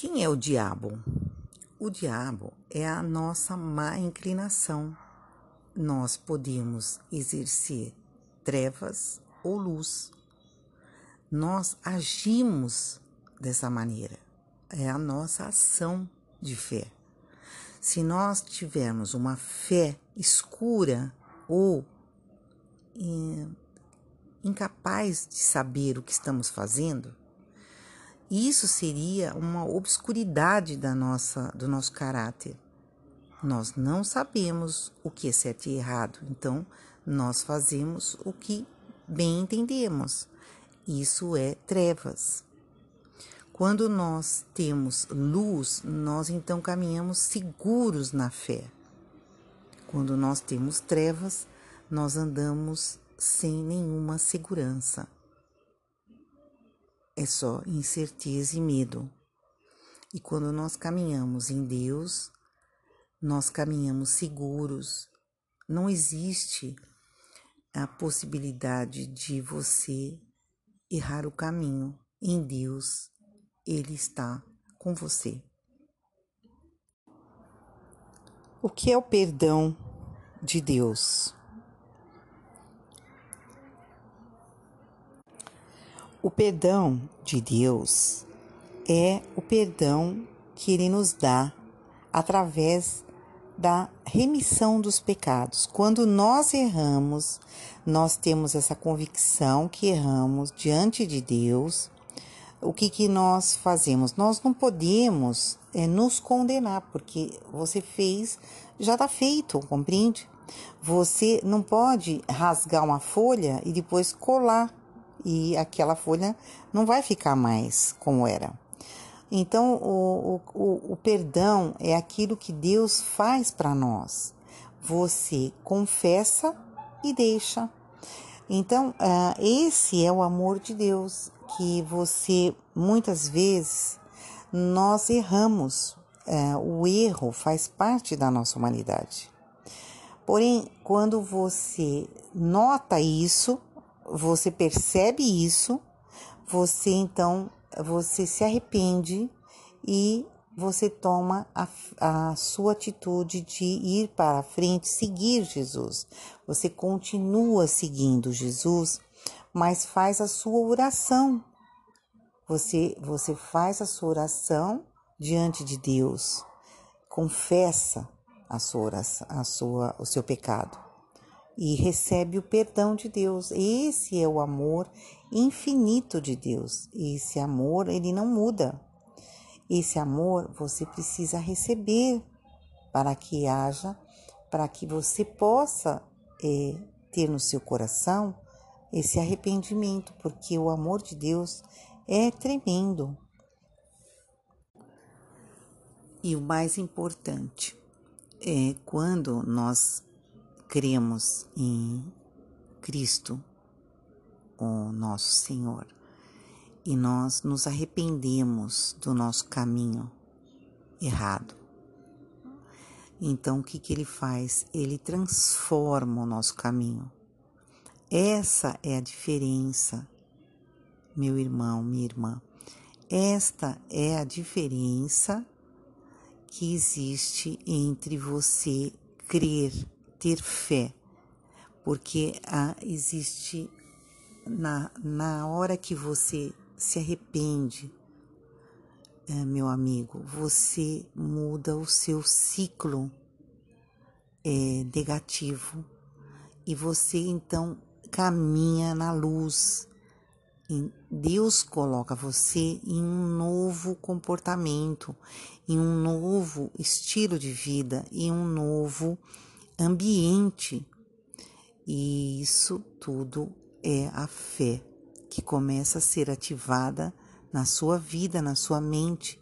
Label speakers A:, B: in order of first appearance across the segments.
A: Quem é o diabo? O diabo é a nossa má inclinação. Nós podemos exercer trevas ou luz. Nós agimos dessa maneira. É a nossa ação de fé. Se nós tivermos uma fé escura ou incapaz de saber o que estamos fazendo, isso seria uma obscuridade da nossa, do nosso caráter. Nós não sabemos o que é certo e errado, então nós fazemos o que bem entendemos. Isso é trevas. Quando nós temos luz, nós então caminhamos seguros na fé. Quando nós temos trevas, nós andamos sem nenhuma segurança é só incerteza e medo. E quando nós caminhamos em Deus, nós caminhamos seguros. Não existe a possibilidade de você errar o caminho. Em Deus, Ele está com você. O que é o perdão de Deus? O perdão de Deus é o perdão que Ele nos dá através da remissão dos pecados. Quando nós erramos, nós temos essa convicção que erramos diante de Deus. O que, que nós fazemos? Nós não podemos é, nos condenar, porque você fez, já está feito, compreende? Você não pode rasgar uma folha e depois colar e aquela folha não vai ficar mais como era. Então, o, o, o perdão é aquilo que Deus faz para nós. Você confessa e deixa. Então, uh, esse é o amor de Deus, que você, muitas vezes, nós erramos. Uh, o erro faz parte da nossa humanidade. Porém, quando você nota isso, você percebe isso, você então você se arrepende e você toma a, a, sua atitude de ir para frente, seguir Jesus. Você continua seguindo Jesus, mas faz a sua oração. Você, você faz a sua oração diante de Deus, confessa a sua oração, a sua, o seu pecado e recebe o perdão de Deus. Esse é o amor infinito de Deus. Esse amor, ele não muda. Esse amor você precisa receber para que haja, para que você possa é, ter no seu coração esse arrependimento, porque o amor de Deus é tremendo. E o mais importante é quando nós cremos em Cristo, o nosso Senhor, e nós nos arrependemos do nosso caminho errado. Então, o que, que ele faz? Ele transforma o nosso caminho. Essa é a diferença, meu irmão, minha irmã. Esta é a diferença que existe entre você crer ter fé, porque ah, existe na, na hora que você se arrepende, é, meu amigo, você muda o seu ciclo é, negativo e você então caminha na luz. Deus coloca você em um novo comportamento, em um novo estilo de vida, em um novo ambiente. E isso tudo é a fé que começa a ser ativada na sua vida, na sua mente.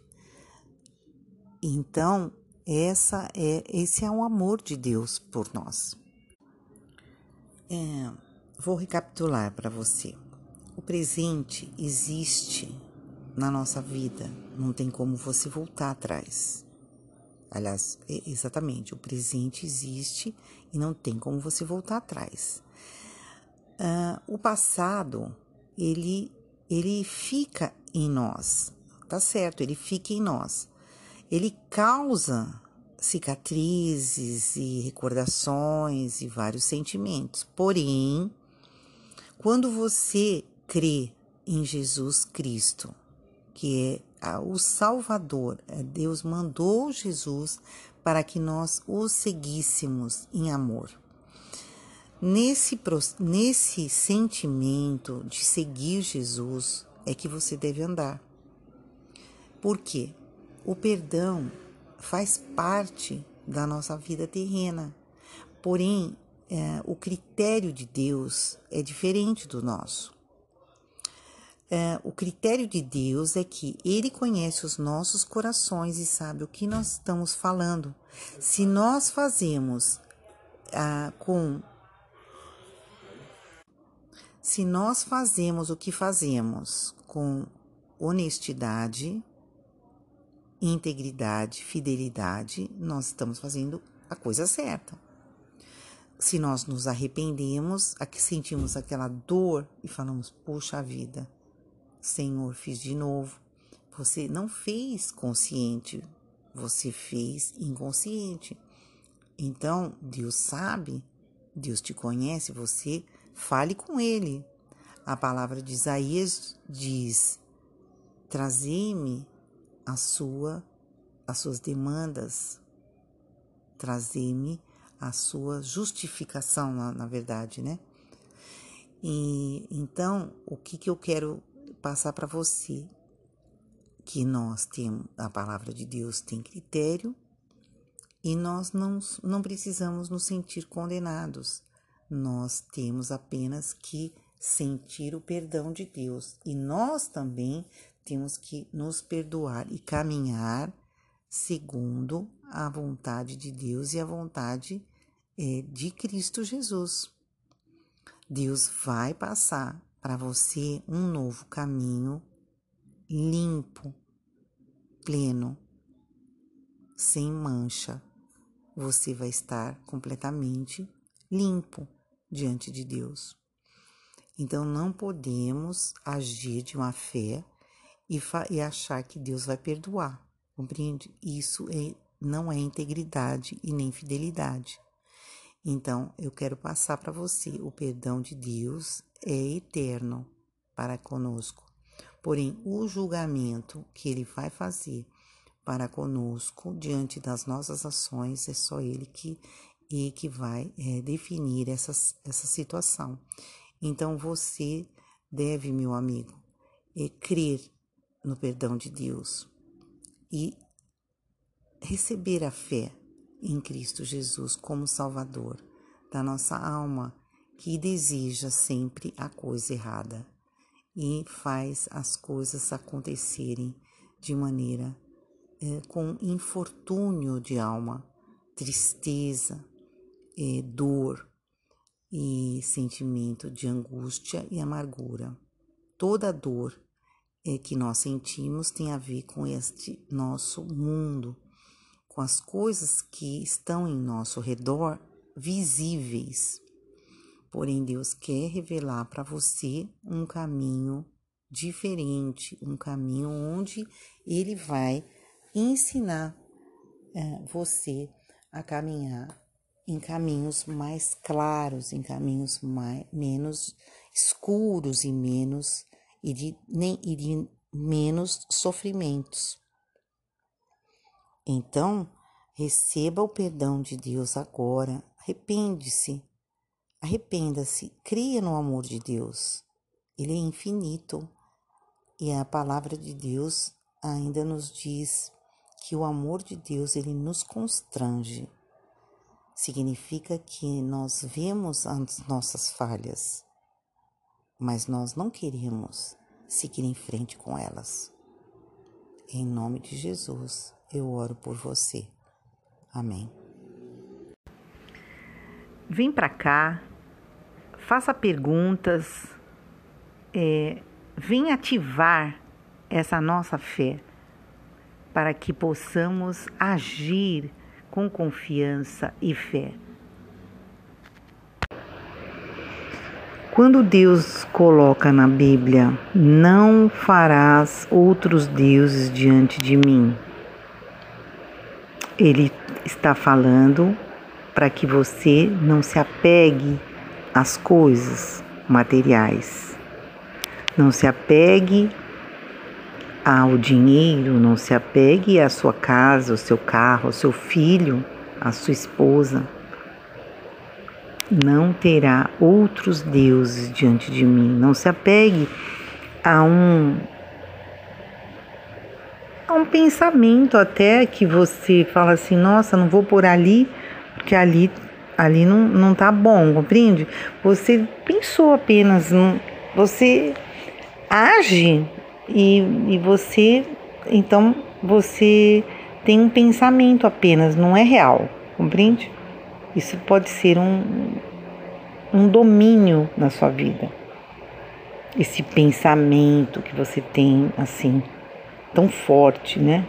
A: Então, essa é esse é o amor de Deus por nós. É, vou recapitular para você. O presente existe na nossa vida, não tem como você voltar atrás. Aliás, é exatamente, o presente existe e não tem como você voltar atrás. Uh, o passado, ele, ele fica em nós. tá certo, ele fica em nós. Ele causa cicatrizes e recordações e vários sentimentos. Porém, quando você crê em Jesus Cristo, que é o Salvador, é Deus mandou Jesus para que nós o seguíssemos em amor. Nesse, nesse sentimento de seguir Jesus é que você deve andar. Por quê? O perdão faz parte da nossa vida terrena. Porém, é, o critério de Deus é diferente do nosso. É, o critério de Deus é que Ele conhece os nossos corações e sabe o que nós estamos falando. Se nós fazemos ah, com. Se nós fazemos o que fazemos com honestidade, integridade, fidelidade, nós estamos fazendo a coisa certa. Se nós nos arrependemos, sentimos aquela dor e falamos: "Puxa vida, Senhor, fiz de novo". Você não fez consciente, você fez inconsciente. Então, Deus sabe, Deus te conhece, você fale com ele. A palavra de Isaías diz: Trazei-me a sua, as suas demandas, trazer-me a sua justificação, na, na, verdade, né? E então, o que, que eu quero passar para você? Que nós temos, a palavra de Deus tem critério e nós não, não precisamos nos sentir condenados. Nós temos apenas que sentir o perdão de Deus e nós também temos que nos perdoar e caminhar segundo a vontade de Deus e a vontade é, de Cristo Jesus. Deus vai passar para você um novo caminho limpo, pleno, sem mancha. Você vai estar completamente limpo diante de Deus. Então não podemos agir de uma fé e, e achar que Deus vai perdoar. Compreende? Isso é, não é integridade e nem fidelidade. Então, eu quero passar para você: o perdão de Deus é eterno para conosco. Porém, o julgamento que ele vai fazer para conosco diante das nossas ações é só ele que, e que vai é, definir essa, essa situação. Então, você deve, meu amigo, é, crer no perdão de Deus e receber a fé em Cristo Jesus como Salvador da nossa alma, que deseja sempre a coisa errada e faz as coisas acontecerem de maneira é, com infortúnio de alma, tristeza, é, dor e sentimento de angústia e amargura. Toda dor é, que nós sentimos tem a ver com este nosso mundo, com as coisas que estão em nosso redor visíveis. Porém, Deus quer revelar para você um caminho diferente, um caminho onde Ele vai ensinar é, você a caminhar em caminhos mais claros, em caminhos mais, menos escuros e menos e de, nem, e de menos sofrimentos. Então, receba o perdão de Deus agora, arrepende-se, arrependa-se, creia no amor de Deus. Ele é infinito e a palavra de Deus ainda nos diz que o amor de Deus ele nos constrange. Significa que nós vemos as nossas falhas, mas nós não queremos seguir em frente com elas. Em nome de Jesus, eu oro por você. Amém.
B: Vem para cá, faça perguntas, é, vem ativar essa nossa fé para que possamos agir com confiança e fé. Quando Deus coloca na Bíblia, não farás outros deuses diante de mim, Ele está falando para que você não se apegue às coisas materiais, não se apegue ao dinheiro, não se apegue à sua casa, ao seu carro, ao seu filho, à sua esposa. Não terá outros deuses diante de mim. Não se apegue a um a um pensamento até que você fala assim, nossa, não vou por ali, porque ali ali não, não tá bom, compreende? Você pensou apenas, você age e, e você, então, você tem um pensamento apenas, não é real, compreende? Isso pode ser um, um domínio na sua vida. Esse pensamento que você tem, assim, tão forte, né?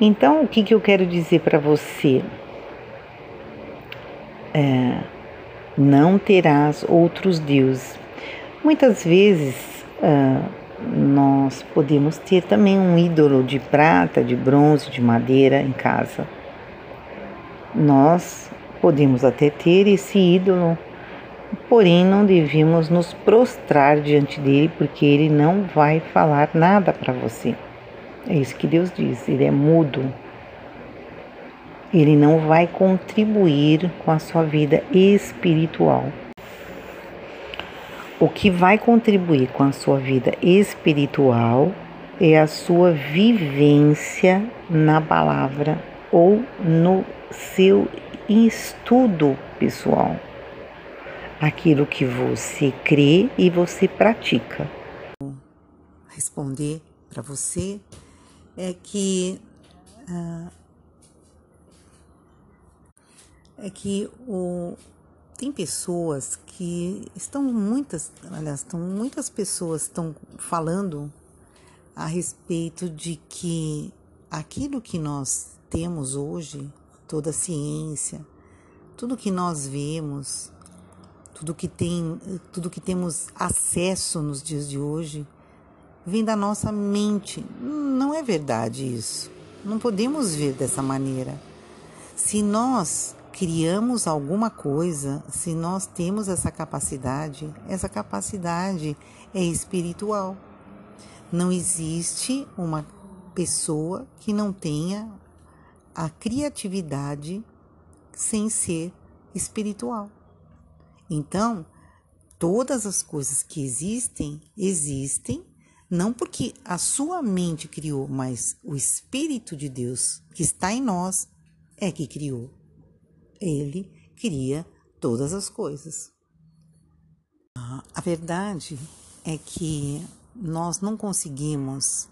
B: Então, o que, que eu quero dizer para você? É, não terás outros deuses. Muitas vezes, nós podemos ter também um ídolo de prata, de bronze, de madeira em casa. Nós podemos até ter esse ídolo, porém não devemos nos prostrar diante dele, porque ele não vai falar nada para você. É isso que Deus diz, ele é mudo. Ele não vai contribuir com a sua vida espiritual. O que vai contribuir com a sua vida espiritual é a sua vivência na palavra ou no seu estudo pessoal. Aquilo que você crê e você pratica.
A: Responder para você é que uh, é que o tem pessoas que estão muitas, aliás, estão muitas pessoas estão falando a respeito de que aquilo que nós temos hoje, toda a ciência, tudo que nós vemos, tudo que tem, tudo que temos acesso nos dias de hoje, vem da nossa mente. Não é verdade isso. Não podemos ver dessa maneira. Se nós criamos alguma coisa, se nós temos essa capacidade, essa capacidade é espiritual. Não existe uma pessoa que não tenha a criatividade sem ser espiritual. Então, todas as coisas que existem, existem não porque a sua mente criou, mas o Espírito de Deus que está em nós é que criou. Ele cria todas as coisas. A verdade é que nós não conseguimos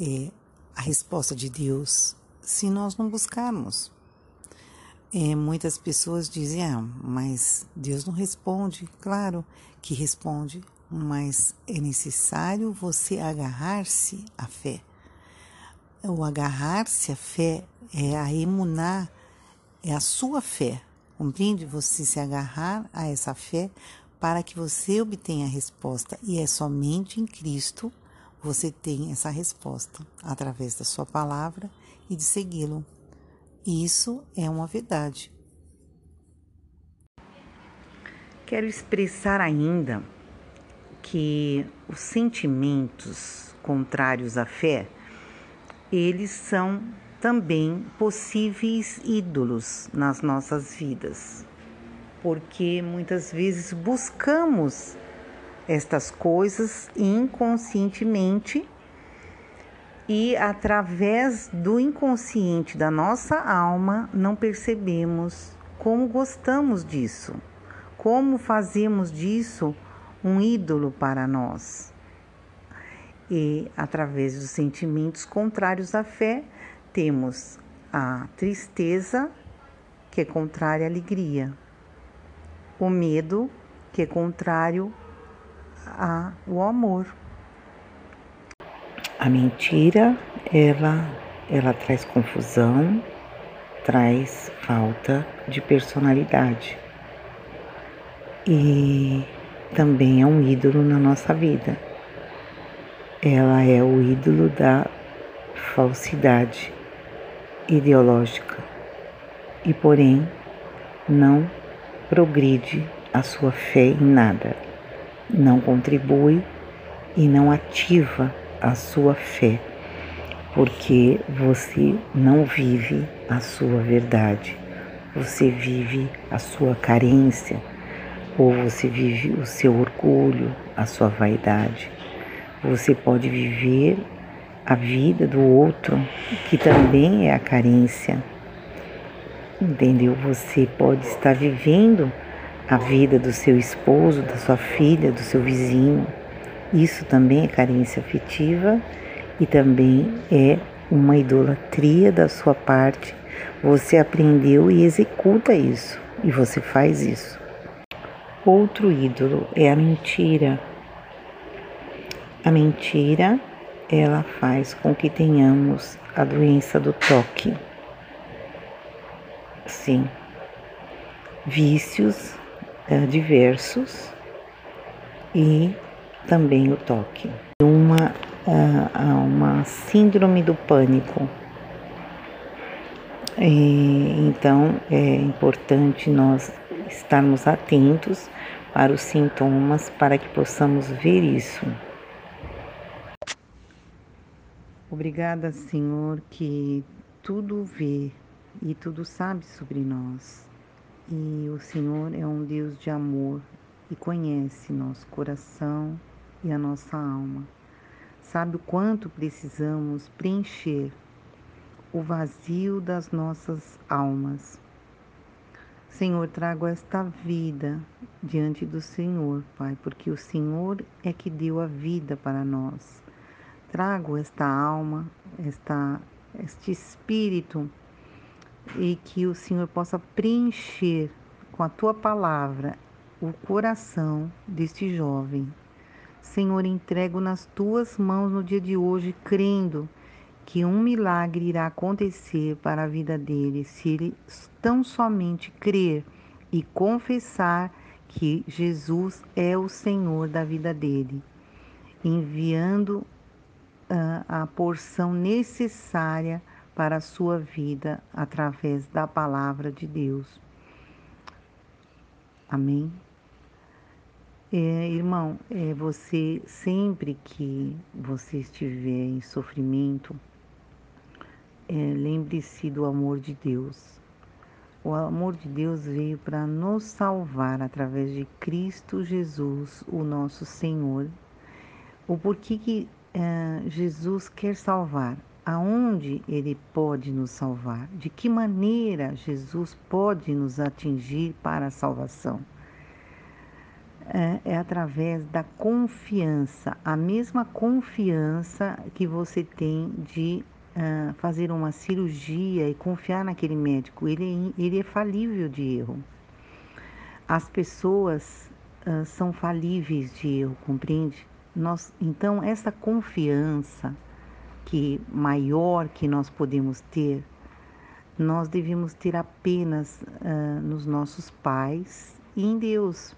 A: é, a resposta de Deus se nós não buscarmos. É, muitas pessoas dizem, ah, mas Deus não responde. Claro que responde, mas é necessário você agarrar-se à fé. O agarrar-se à fé é a emunar é a sua fé, compreende? Você se agarrar a essa fé para que você obtenha a resposta. E é somente em Cristo você tem essa resposta, através da sua palavra e de segui-lo. Isso é uma verdade.
B: Quero expressar ainda que os sentimentos contrários à fé, eles são também possíveis ídolos nas nossas vidas, porque muitas vezes buscamos estas coisas inconscientemente e através do inconsciente da nossa alma não percebemos como gostamos disso, como fazemos disso um ídolo para nós. E através dos sentimentos contrários à fé, temos a tristeza, que é contrária à alegria, o medo, que é contrário ao amor. A mentira, ela, ela traz confusão, traz falta de personalidade. e também é um ídolo na nossa vida. Ela é o ídolo da falsidade ideológica e, porém, não progride a sua fé em nada, não contribui e não ativa a sua fé, porque você não vive a sua verdade, você vive a sua carência, ou você vive o seu orgulho, a sua vaidade. Você pode viver a vida do outro, que também é a carência. Entendeu? Você pode estar vivendo a vida do seu esposo, da sua filha, do seu vizinho. Isso também é carência afetiva e também é uma idolatria da sua parte. Você aprendeu e executa isso, e você faz isso. Outro ídolo é a mentira. A mentira, ela faz com que tenhamos a doença do toque. Sim. Vícios uh, diversos e também o toque. Uma, uh, uma síndrome do pânico. E, então é importante nós estarmos atentos para os sintomas para que possamos ver isso. Obrigada, Senhor, que tudo vê e tudo sabe sobre nós. E o Senhor é um Deus de amor e conhece nosso coração e a nossa alma. Sabe o quanto precisamos preencher o vazio das nossas almas. Senhor, trago esta vida diante do Senhor, Pai, porque o Senhor é que deu a vida para nós. Trago esta alma, esta, este espírito, e que o Senhor possa preencher com a tua palavra o coração deste jovem. Senhor, entrego nas tuas mãos no dia de hoje, crendo que um milagre irá acontecer para a vida dele se ele tão somente crer e confessar que Jesus é o Senhor da vida dele, enviando uh, a porção necessária para a sua vida através da palavra de Deus. Amém. É, irmão, é, você sempre que você estiver em sofrimento, é, lembre-se do amor de Deus. O amor de Deus veio para nos salvar através de Cristo Jesus, o nosso Senhor. O porquê que é, Jesus quer salvar? Aonde Ele pode nos salvar? De que maneira Jesus pode nos atingir para a salvação? É, é através da confiança, a mesma confiança que você tem de uh, fazer uma cirurgia e confiar naquele médico, ele, é ele é falível de erro. As pessoas uh, são falíveis de erro, compreende? Nós, então, essa confiança que maior que nós podemos ter, nós devemos ter apenas uh, nos nossos pais e em Deus.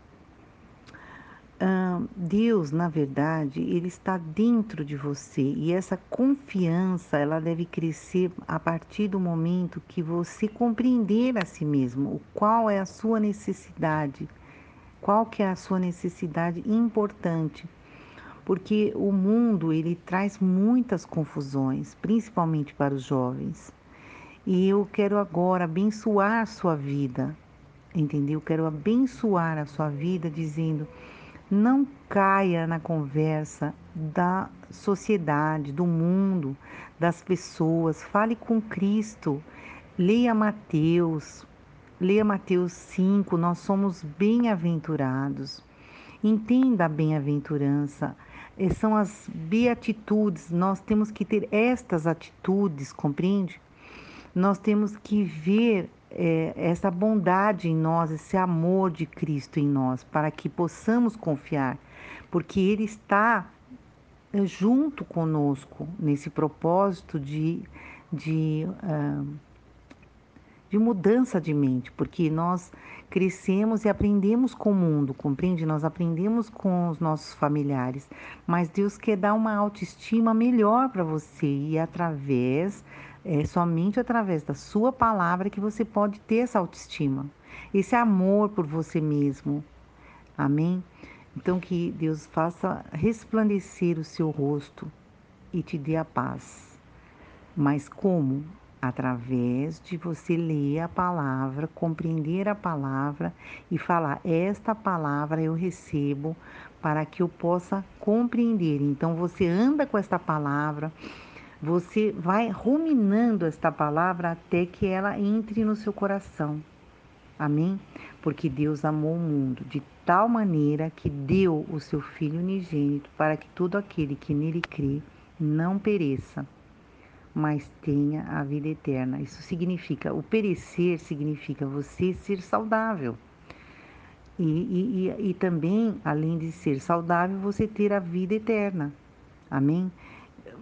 B: Deus, na verdade, ele está dentro de você e essa confiança ela deve crescer a partir do momento que você compreender a si mesmo o qual é a sua necessidade, qual que é a sua necessidade importante, porque o mundo ele traz muitas confusões, principalmente para os jovens. E eu quero agora abençoar a sua vida, entendeu? Eu quero abençoar a sua vida dizendo não caia na conversa da sociedade, do mundo, das pessoas. Fale com Cristo. Leia Mateus. Leia Mateus 5. Nós somos bem-aventurados. Entenda a bem-aventurança. Eh, são as beatitudes. Nós temos que ter estas atitudes, compreende? Nós temos que ver é, essa bondade em nós, esse amor de Cristo em nós, para que possamos confiar, porque Ele está é, junto conosco nesse propósito de, de, uh, de mudança de mente, porque nós crescemos e aprendemos com o mundo, compreende? Nós aprendemos com os nossos familiares, mas Deus quer dar uma autoestima melhor para você e através, é somente através da sua palavra que você pode ter essa autoestima, esse amor por você mesmo. Amém? Então que Deus faça resplandecer o seu rosto e te dê a paz. Mas como? através de você ler a palavra, compreender a palavra e falar: esta palavra eu recebo para que eu possa compreender. Então você anda com esta palavra, você vai ruminando esta palavra até que ela entre no seu coração. Amém? Porque Deus amou o mundo de tal maneira que deu o seu Filho unigênito para que todo aquele que nele crê não pereça mas tenha a vida eterna. Isso significa, o perecer significa você ser saudável. E, e, e, e também, além de ser saudável, você ter a vida eterna. Amém?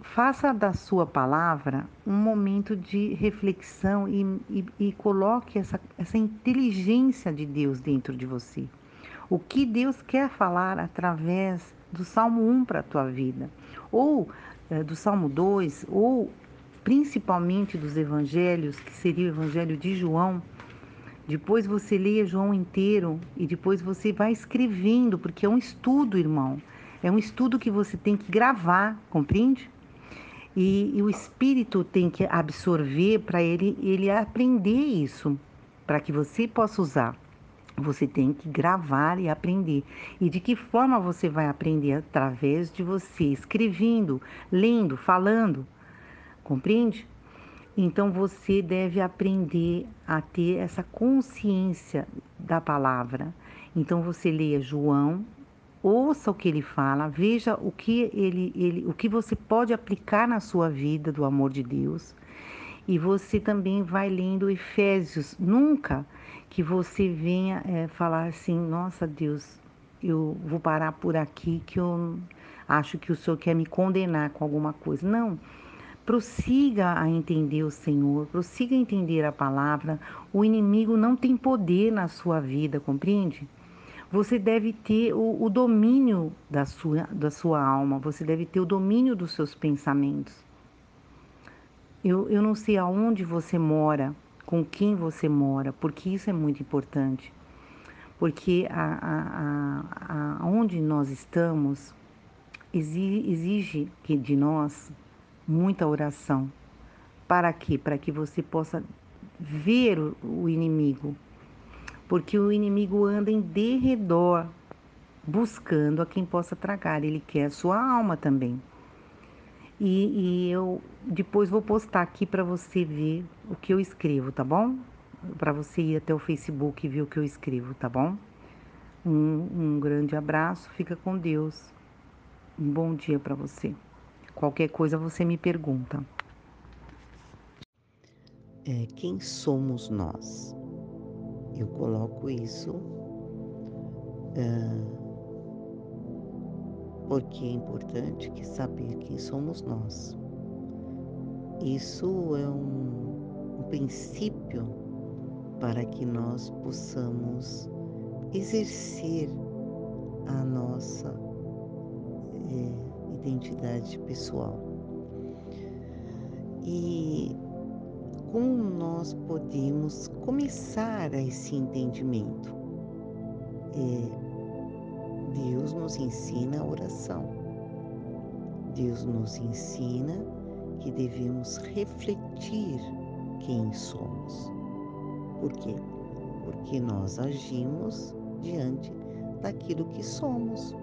B: Faça da sua palavra um momento de reflexão e, e, e, coloque essa, essa inteligência de Deus dentro de você. O que Deus quer falar através do Salmo 1 para a tua vida, ou é, do Salmo 2, ou principalmente dos evangelhos, que seria o evangelho de João, depois você leia João inteiro e depois você vai escrevendo, porque é um estudo, irmão. É um estudo que você tem que gravar, compreende? E, e o espírito tem que absorver para ele, ele aprender isso, para que você possa usar. Você tem que gravar e aprender. E de que forma você vai aprender? Através de você escrevendo, lendo, falando. Compreende? Então você deve aprender a ter essa consciência da palavra. Então você leia João, ouça o que ele fala, veja o que ele, ele, o que você pode aplicar na sua vida do amor de Deus. E você também vai lendo Efésios. Nunca que você venha é, falar assim, nossa Deus, eu vou parar por aqui que eu acho que o Senhor quer me condenar com alguma coisa. Não. Prossiga a entender o Senhor, prossiga a entender a palavra. O inimigo não tem poder na sua vida, compreende? Você deve ter o, o domínio da sua, da sua alma, você deve ter o domínio dos seus pensamentos. Eu, eu não sei aonde você mora, com quem você mora, porque isso é muito importante. Porque a, a, a, onde nós estamos exige, exige que de nós muita oração. Para quê? Para que você possa ver o inimigo. Porque o inimigo anda em derredor, buscando a quem possa tragar. Ele quer a sua alma também. E, e eu depois vou postar aqui para você ver o que eu escrevo, tá bom? Para você ir até o Facebook e ver o que eu escrevo, tá bom? Um, um grande abraço, fica com Deus. Um bom dia para você. Qualquer coisa você me pergunta.
A: É, quem somos nós? Eu coloco isso é, porque é importante que saber quem somos nós. Isso é um, um princípio para que nós possamos exercer a nossa é, identidade pessoal. E como nós podemos começar a esse entendimento? É, Deus nos ensina a oração. Deus nos ensina que devemos refletir quem somos. Por quê? Porque nós agimos diante daquilo que somos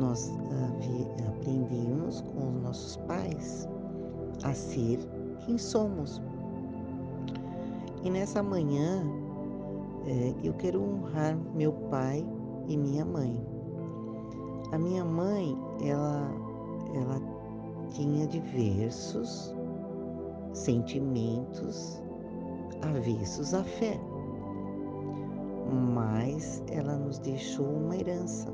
A: nós uh, aprendemos com os nossos pais a ser quem somos. E nessa manhã eh, eu quero honrar meu pai e minha mãe. A minha mãe, ela, ela tinha diversos sentimentos avessos à fé, mas ela nos deixou uma herança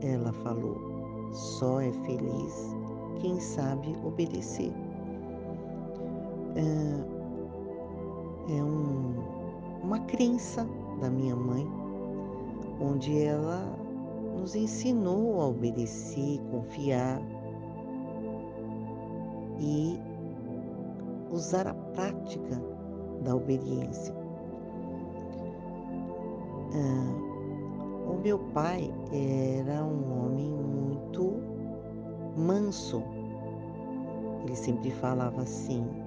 A: ela falou: só é feliz quem sabe obedecer. É um, uma crença da minha mãe, onde ela nos ensinou a obedecer, confiar e usar a prática da obediência. Ah, o meu pai era um homem muito manso. Ele sempre falava assim: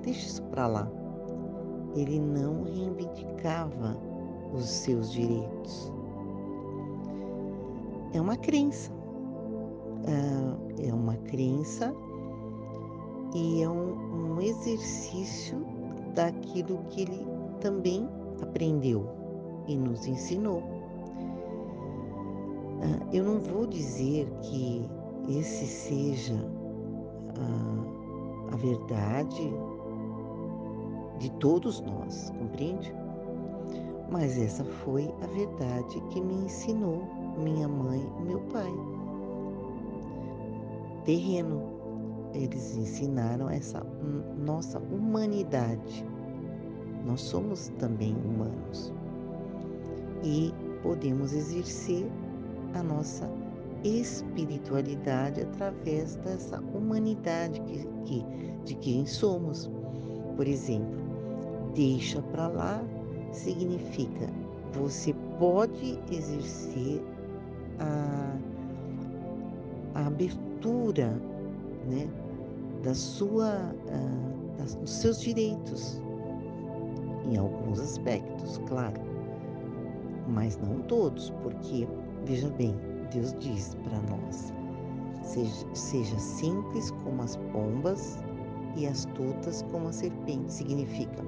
A: deixa isso para lá. Ele não reivindicava os seus direitos. É uma crença. Ah, é uma crença e é um, um exercício daquilo que ele também aprendeu e nos ensinou. Ah, eu não vou dizer que esse seja a, a verdade de todos nós, compreende? Mas essa foi a verdade que me ensinou minha mãe e meu pai. Terreno eles ensinaram essa nossa humanidade. Nós somos também humanos e podemos exercer a nossa espiritualidade através dessa humanidade que, que, de quem somos. Por exemplo, deixa para lá significa você pode exercer a, a abertura né, da sua, uh, das, dos seus direitos, em alguns aspectos, claro, mas não todos, porque, veja bem, Deus diz para nós: seja, seja simples como as pombas e astutas como a serpente. Significa,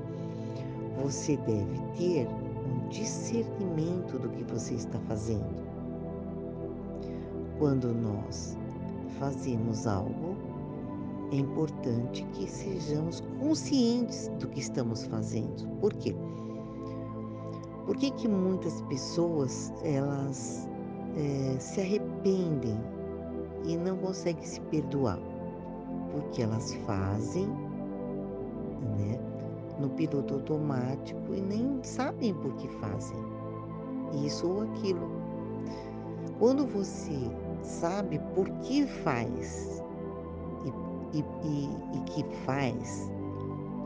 A: você deve ter um discernimento do que você está fazendo. Quando nós fazemos algo, é importante que sejamos conscientes do que estamos fazendo. Por quê? Por que, que muitas pessoas elas é, se arrependem e não conseguem se perdoar? Porque elas fazem no piloto automático e nem sabem por que fazem isso ou aquilo. Quando você sabe por que faz e, e, e que faz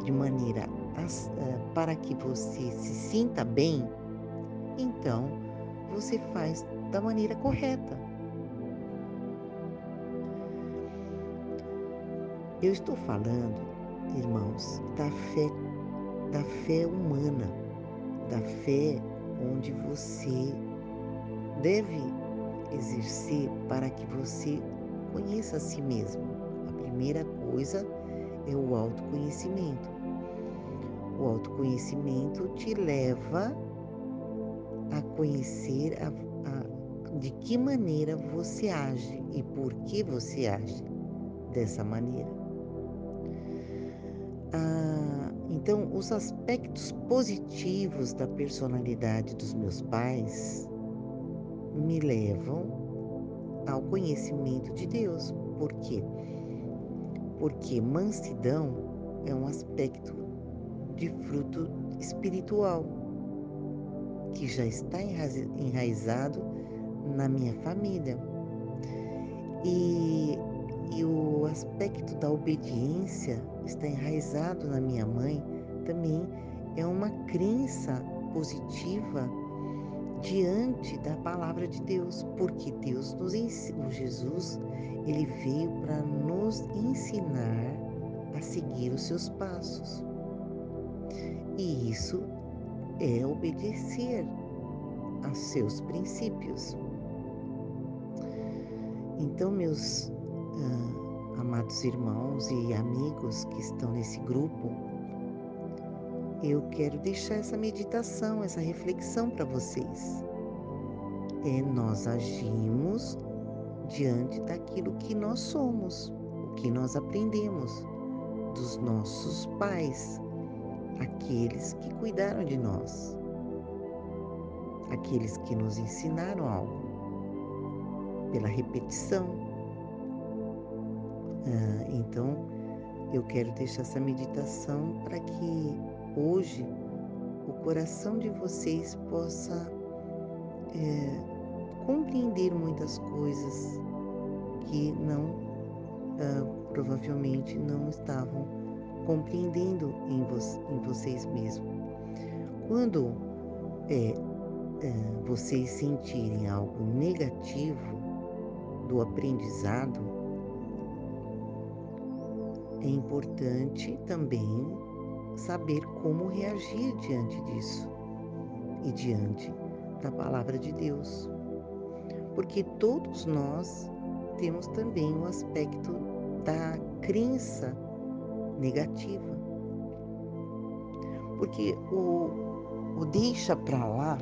A: de maneira uh, para que você se sinta bem, então você faz da maneira correta. Eu estou falando, irmãos, da fé, da fé humana, da fé onde você deve exercer para que você conheça a si mesmo primeira coisa é o autoconhecimento. O autoconhecimento te leva a conhecer a, a, de que maneira você age e por que você age dessa maneira. Ah, então, os aspectos positivos da personalidade dos meus pais me levam ao conhecimento de Deus. Por quê? porque mansidão é um aspecto de fruto espiritual que já está enraizado na minha família. E, e o aspecto da obediência está enraizado na minha mãe também é uma crença positiva diante da palavra de Deus, porque Deus nos ensina, Jesus, ele veio para nos ensinar a seguir os seus passos. E isso é obedecer a seus princípios. Então, meus amados irmãos e amigos que estão nesse grupo, eu quero deixar essa meditação, essa reflexão para vocês. É nós agimos diante daquilo que nós somos, o que nós aprendemos dos nossos pais, aqueles que cuidaram de nós, aqueles que nos ensinaram algo pela repetição. Ah, então, eu quero deixar essa meditação para que hoje o coração de vocês possa é, compreender muitas coisas que não uh, provavelmente não estavam compreendendo em, vo em vocês mesmos. Quando é, é, vocês sentirem algo negativo do aprendizado, é importante também saber como reagir diante disso e diante da palavra de Deus. Porque todos nós temos também o aspecto da crença negativa. Porque o, o deixa para lá,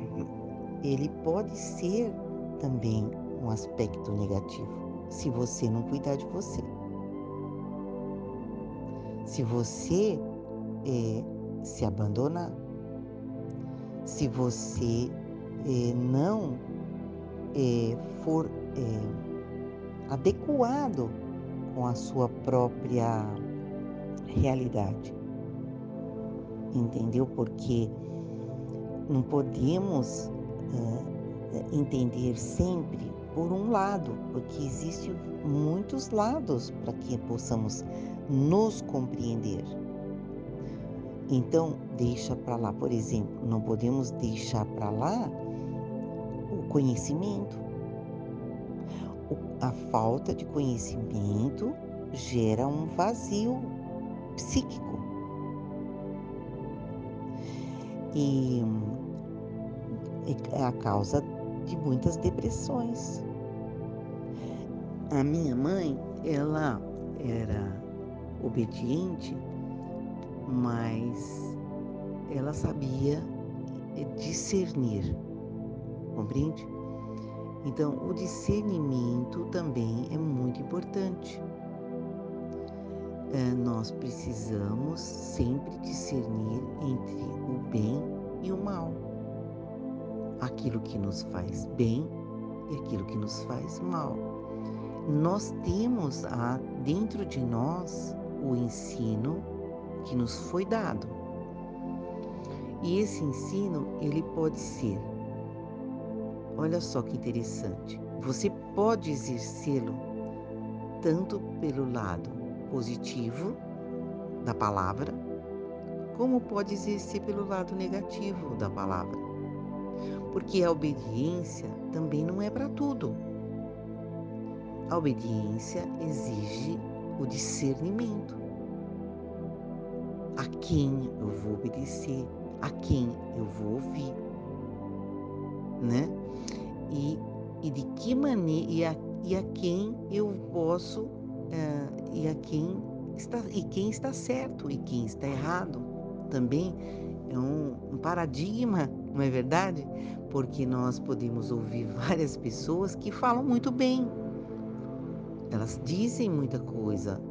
A: ele pode ser também um aspecto negativo, se você não cuidar de você. Se você é, se abandonar, se você é, não é, for adequado com a sua própria realidade. Entendeu? Porque não podemos entender sempre por um lado, porque existem muitos lados para que possamos nos compreender. Então, deixa para lá, por exemplo, não podemos deixar para lá o conhecimento. A falta de conhecimento gera um vazio psíquico. E é a causa de muitas depressões. A minha mãe, ela era obediente, mas ela sabia discernir, compreende? Então, o discernimento também é muito importante. É, nós precisamos sempre discernir entre o bem e o mal aquilo que nos faz bem e aquilo que nos faz mal. Nós temos a, dentro de nós o ensino que nos foi dado. E esse ensino, ele pode ser, olha só que interessante, você pode exercê-lo tanto pelo lado positivo da palavra, como pode exercer pelo lado negativo da palavra porque a obediência também não é para tudo. A obediência exige o discernimento. A quem eu vou obedecer, a quem eu vou ouvir, né? E, e de que maneira e a, e a quem eu posso uh, e a quem está e quem está certo e quem está errado também é um, um paradigma, não é verdade? porque nós podemos ouvir várias pessoas que falam muito bem. Elas dizem muita coisa,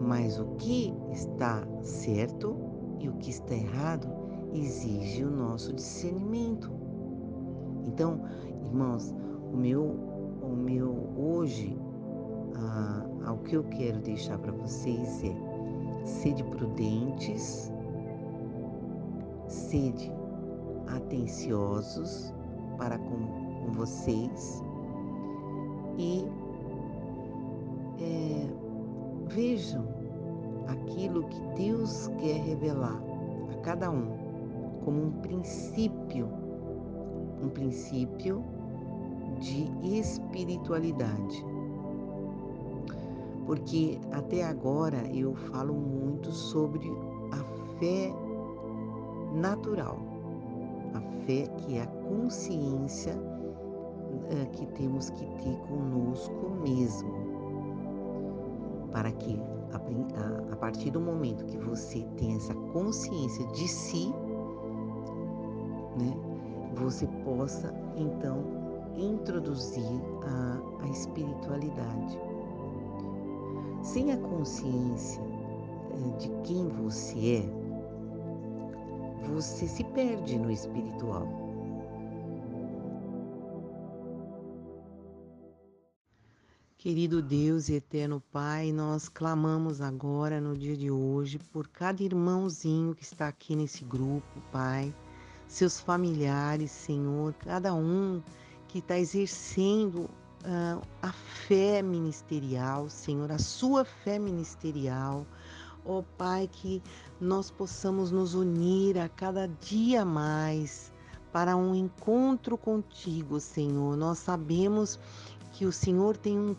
A: mas o que está certo e o que está errado exige o nosso discernimento. Então, irmãos, o meu, o meu hoje, ah, o que eu quero deixar para vocês é sede prudentes, sede atenciosos para com, com vocês e é, vejam aquilo que Deus quer revelar a cada um como um princípio, um princípio de espiritualidade. Porque até agora eu falo muito sobre a fé natural a fé que é a consciência uh, que temos que ter conosco mesmo, para que a, a, partir do momento que você tem essa consciência de si, né, você possa então introduzir a, a espiritualidade. Sem a consciência uh, de quem você é, você se perde no espiritual. Querido Deus e eterno Pai, nós clamamos agora no dia de hoje por cada irmãozinho que está aqui nesse grupo, Pai, seus familiares, Senhor, cada um que está exercendo uh, a fé ministerial, Senhor, a sua fé ministerial. Ó oh, Pai, que nós possamos nos unir a cada dia mais para um encontro contigo, Senhor. Nós sabemos que o Senhor tem um,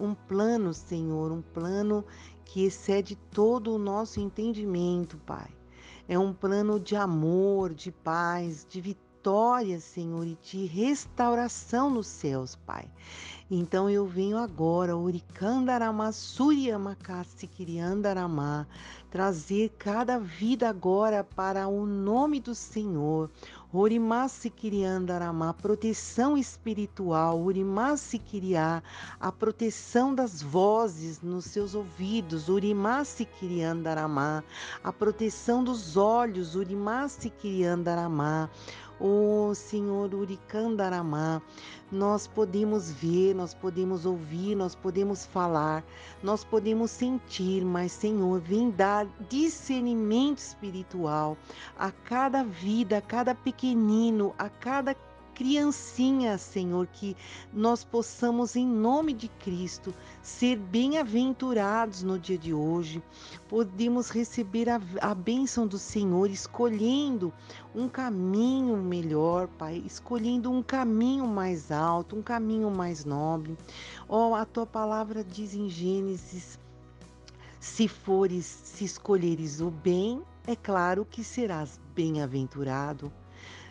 A: um plano, Senhor, um plano que excede todo o nosso entendimento, Pai. É um plano de amor, de paz, de vitória Senhor, e de restauração nos céus, Pai. Então eu venho agora, Uricandaramá, Suriamakassi, Kiriandaramá, trazer cada vida agora para o nome do Senhor. Urimasi Kiriandaramá, proteção espiritual, Urimasi Kiriá, a proteção das vozes nos seus ouvidos, Urimasi Kiriandaramá, a proteção dos olhos, Urimasi Kiriandaramá, o Senhor Uricandaramá, nós podemos ver, nós podemos ouvir, nós podemos falar, nós podemos sentir, mas Senhor, vem dar discernimento espiritual a cada vida, a cada pequenino, a cada criancinha, Senhor, que nós possamos, em nome de Cristo, ser bem-aventurados no dia de hoje. Podemos receber a, a bênção do Senhor, escolhendo um caminho melhor, Pai, escolhendo um caminho mais alto, um caminho mais nobre. Oh, a tua palavra diz em Gênesis: se fores, se escolheres o bem, é claro que serás bem-aventurado.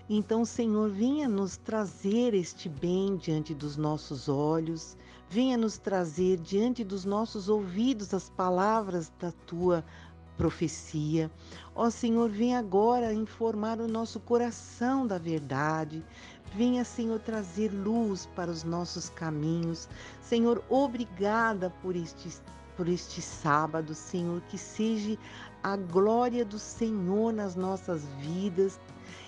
A: Então, Senhor, venha nos trazer este bem diante dos nossos olhos, venha nos trazer diante dos nossos ouvidos as palavras da tua profecia. Ó Senhor, venha agora informar o nosso coração da verdade. Venha, Senhor, trazer luz para os nossos caminhos. Senhor, obrigada por este por este sábado, Senhor, que seja a glória do Senhor nas nossas vidas,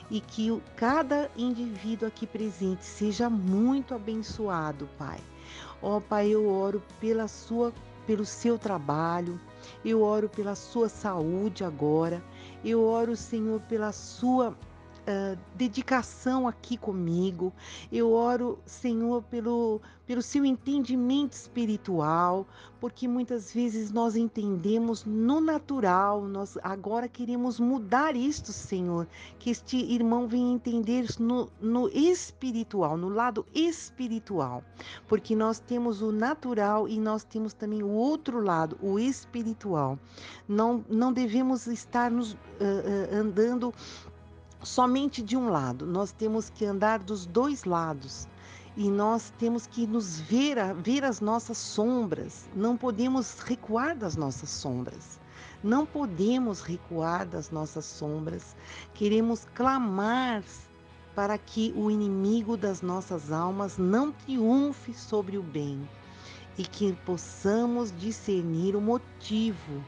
A: e que cada indivíduo aqui presente seja muito abençoado, Pai. Ó oh, Pai, eu oro pela sua pelo seu trabalho, eu oro pela sua saúde agora, eu oro, Senhor, pela sua uh, dedicação aqui comigo. Eu oro, Senhor, pelo, pelo seu entendimento espiritual, porque muitas vezes nós entendemos no natural, nós agora queremos mudar isto, Senhor, que este irmão venha entender no, no espiritual, no lado espiritual, porque nós temos o natural e nós temos também o outro lado, o espiritual. Não, não devemos estar nos, uh, uh, andando somente de um lado, nós temos que andar dos dois lados e nós temos que nos ver, ver as nossas sombras, não podemos recuar das nossas sombras. Não podemos recuar das nossas sombras. Queremos clamar para que o inimigo das nossas almas não triunfe sobre o bem e que possamos discernir o motivo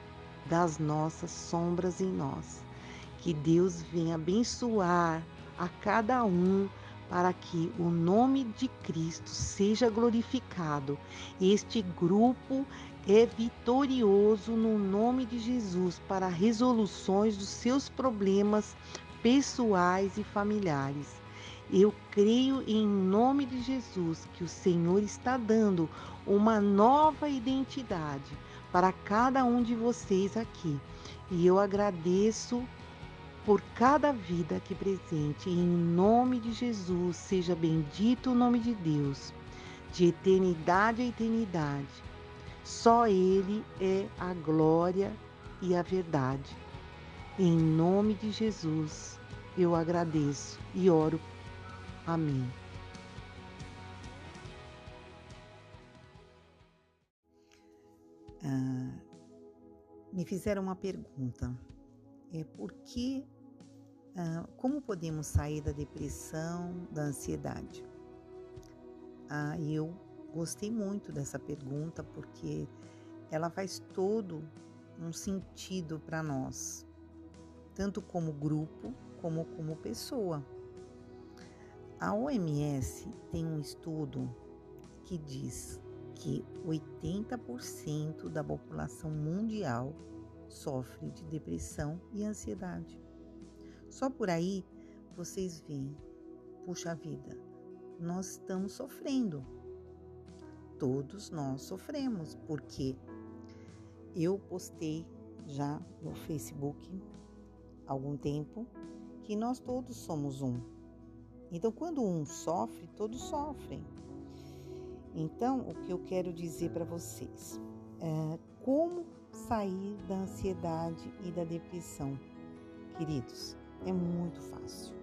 A: das nossas sombras em nós. Que Deus venha abençoar a cada um para que o nome de Cristo seja glorificado. Este grupo é vitorioso no nome de Jesus para resoluções dos seus problemas pessoais e familiares. Eu creio em nome de Jesus que o Senhor está dando uma nova identidade para cada um de vocês aqui. E eu agradeço por cada vida aqui presente. Em nome de Jesus, seja bendito o nome de Deus, de eternidade a eternidade. Só Ele é a glória e a verdade. Em nome de Jesus, eu agradeço e oro. Amém.
B: Ah, me fizeram uma pergunta. É por que como podemos sair da depressão, da ansiedade? Ah, eu gostei muito dessa pergunta porque ela faz todo um sentido para nós, tanto como grupo como como pessoa. A OMS tem um estudo que diz
A: que 80% da população mundial sofre de depressão e ansiedade. Só por aí vocês veem, puxa vida, nós estamos sofrendo. Todos nós sofremos, porque eu postei já no Facebook há algum tempo que nós todos somos um. Então, quando um sofre, todos sofrem. Então, o que eu quero dizer para vocês é como sair da ansiedade e da depressão, queridos. É muito fácil.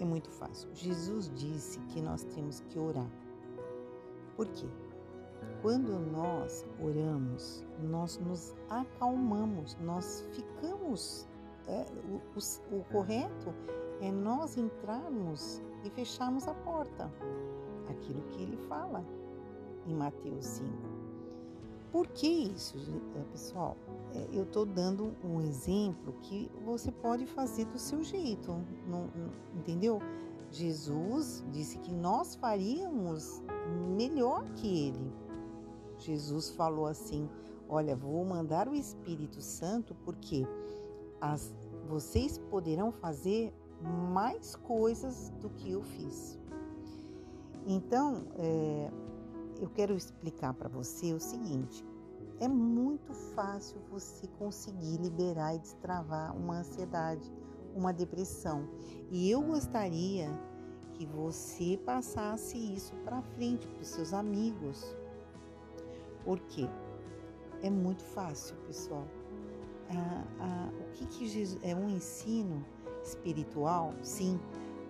A: É muito fácil. Jesus disse que nós temos que orar. Por quê? Quando nós oramos, nós nos acalmamos, nós ficamos. É, o, o, o correto é nós entrarmos e fecharmos a porta. Aquilo que ele fala em Mateus 5. Por que isso, eh, pessoal? É, eu estou dando um exemplo que você pode fazer do seu jeito, não, não, entendeu? Jesus disse que nós faríamos melhor que ele. Jesus falou assim: Olha, vou mandar o Espírito Santo porque as, vocês poderão fazer mais coisas do que eu fiz. Então, é, eu quero explicar para você o seguinte: é muito fácil você conseguir liberar e destravar uma ansiedade, uma depressão. E eu gostaria que você passasse isso para frente para os seus amigos. Por quê? É muito fácil, pessoal. Ah, ah, o que, que Jesus é um ensino espiritual? Sim,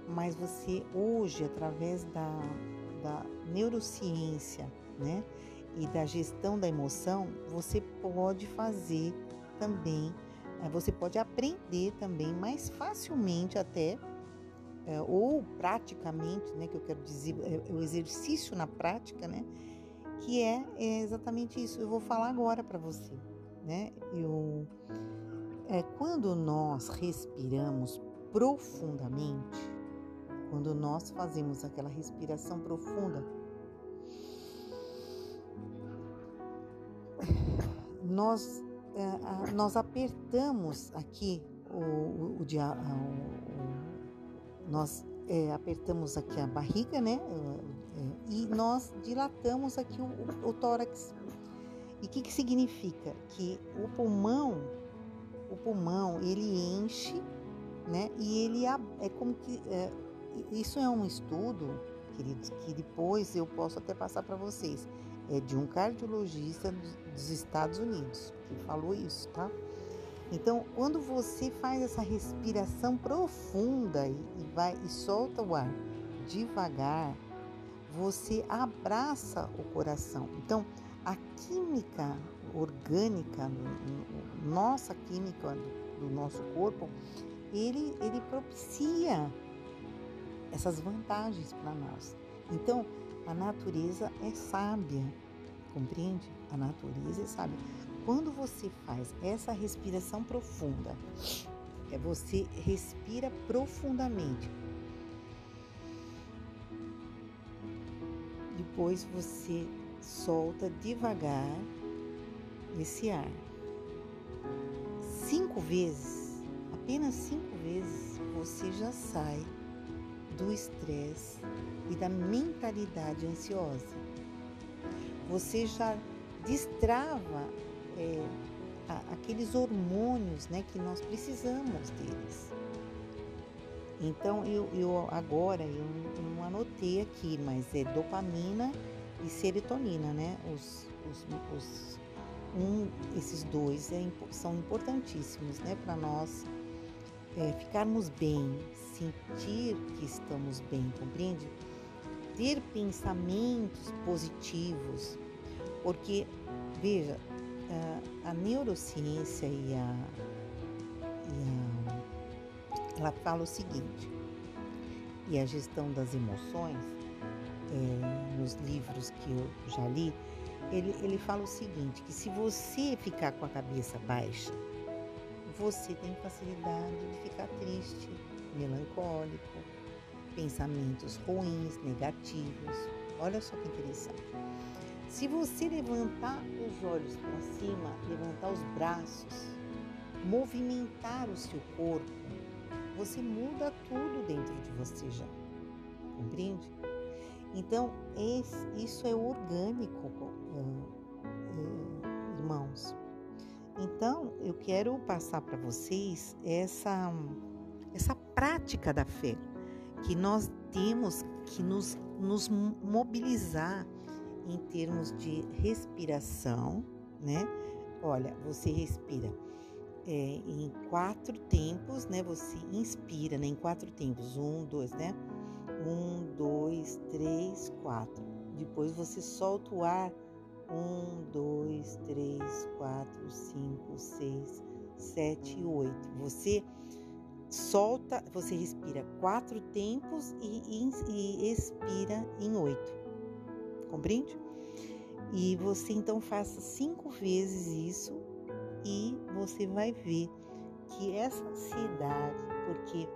A: mas você hoje, através da da neurociência, né, e da gestão da emoção, você pode fazer também, eh, você pode aprender também mais facilmente até eh, ou praticamente, né, que eu quero dizer, é o exercício na prática, né, que é, é exatamente isso. Eu vou falar agora para você, né? Eu é quando nós respiramos profundamente, quando nós fazemos aquela respiração profunda, nós, é, nós apertamos aqui o, o, o, nós é, apertamos aqui a barriga, né? É, e nós dilatamos aqui o, o tórax. E o que, que significa? Que o pulmão, o pulmão, ele enche, né? E ele é como que é, isso é um estudo, queridos, que depois eu posso até passar para vocês. É de um cardiologista dos Estados Unidos que falou isso, tá? Então, quando você faz essa respiração profunda e, vai e solta o ar devagar, você abraça o coração. Então, a química orgânica, nossa química do, nosso corpo, ele, ele propicia essas vantagens para nós. Então, a natureza é sábia, compreende? A natureza sábia. Quando você faz essa respiração profunda, é você respira profundamente. Depois você solta devagar esse ar. Cinco vezes, apenas cinco vezes, você já sai do estresse e da mentalidade ansiosa. Você já destrava é, a, aqueles hormônios né, que nós precisamos deles. Então eu, eu agora eu não anotei aqui, mas é dopamina e serotonina, né? Os, os, os um, esses dois é, são importantíssimos, né, para nós é, ficarmos bem, sentir que estamos bem, compreende? Ter pensamentos positivos, porque, veja, a, a neurociência e a, e a, ela fala o seguinte, e a gestão das emoções, é, nos livros que eu já li, ele, ele fala o seguinte, que se você ficar com a cabeça baixa, você tem facilidade de ficar triste, melancólico, pensamentos ruins, negativos. Olha só que interessante. Se você levantar os olhos para cima, levantar os braços, movimentar o seu corpo, você muda tudo dentro de você já. Compreende? Então, esse, isso é orgânico, irmãos. Então, eu quero passar para vocês essa, essa prática da fé, que nós temos que nos, nos mobilizar em termos de respiração, né? Olha, você respira é, em quatro tempos, né? Você inspira, né? Em quatro tempos, um, dois, né? Um, dois, três, quatro. Depois você solta o ar. Um, dois, três, quatro, cinco, seis, sete, oito. Você solta, você respira quatro tempos e, e, e expira em oito. Compreende? E você então faça cinco vezes isso e você vai ver que essa ansiedade, porque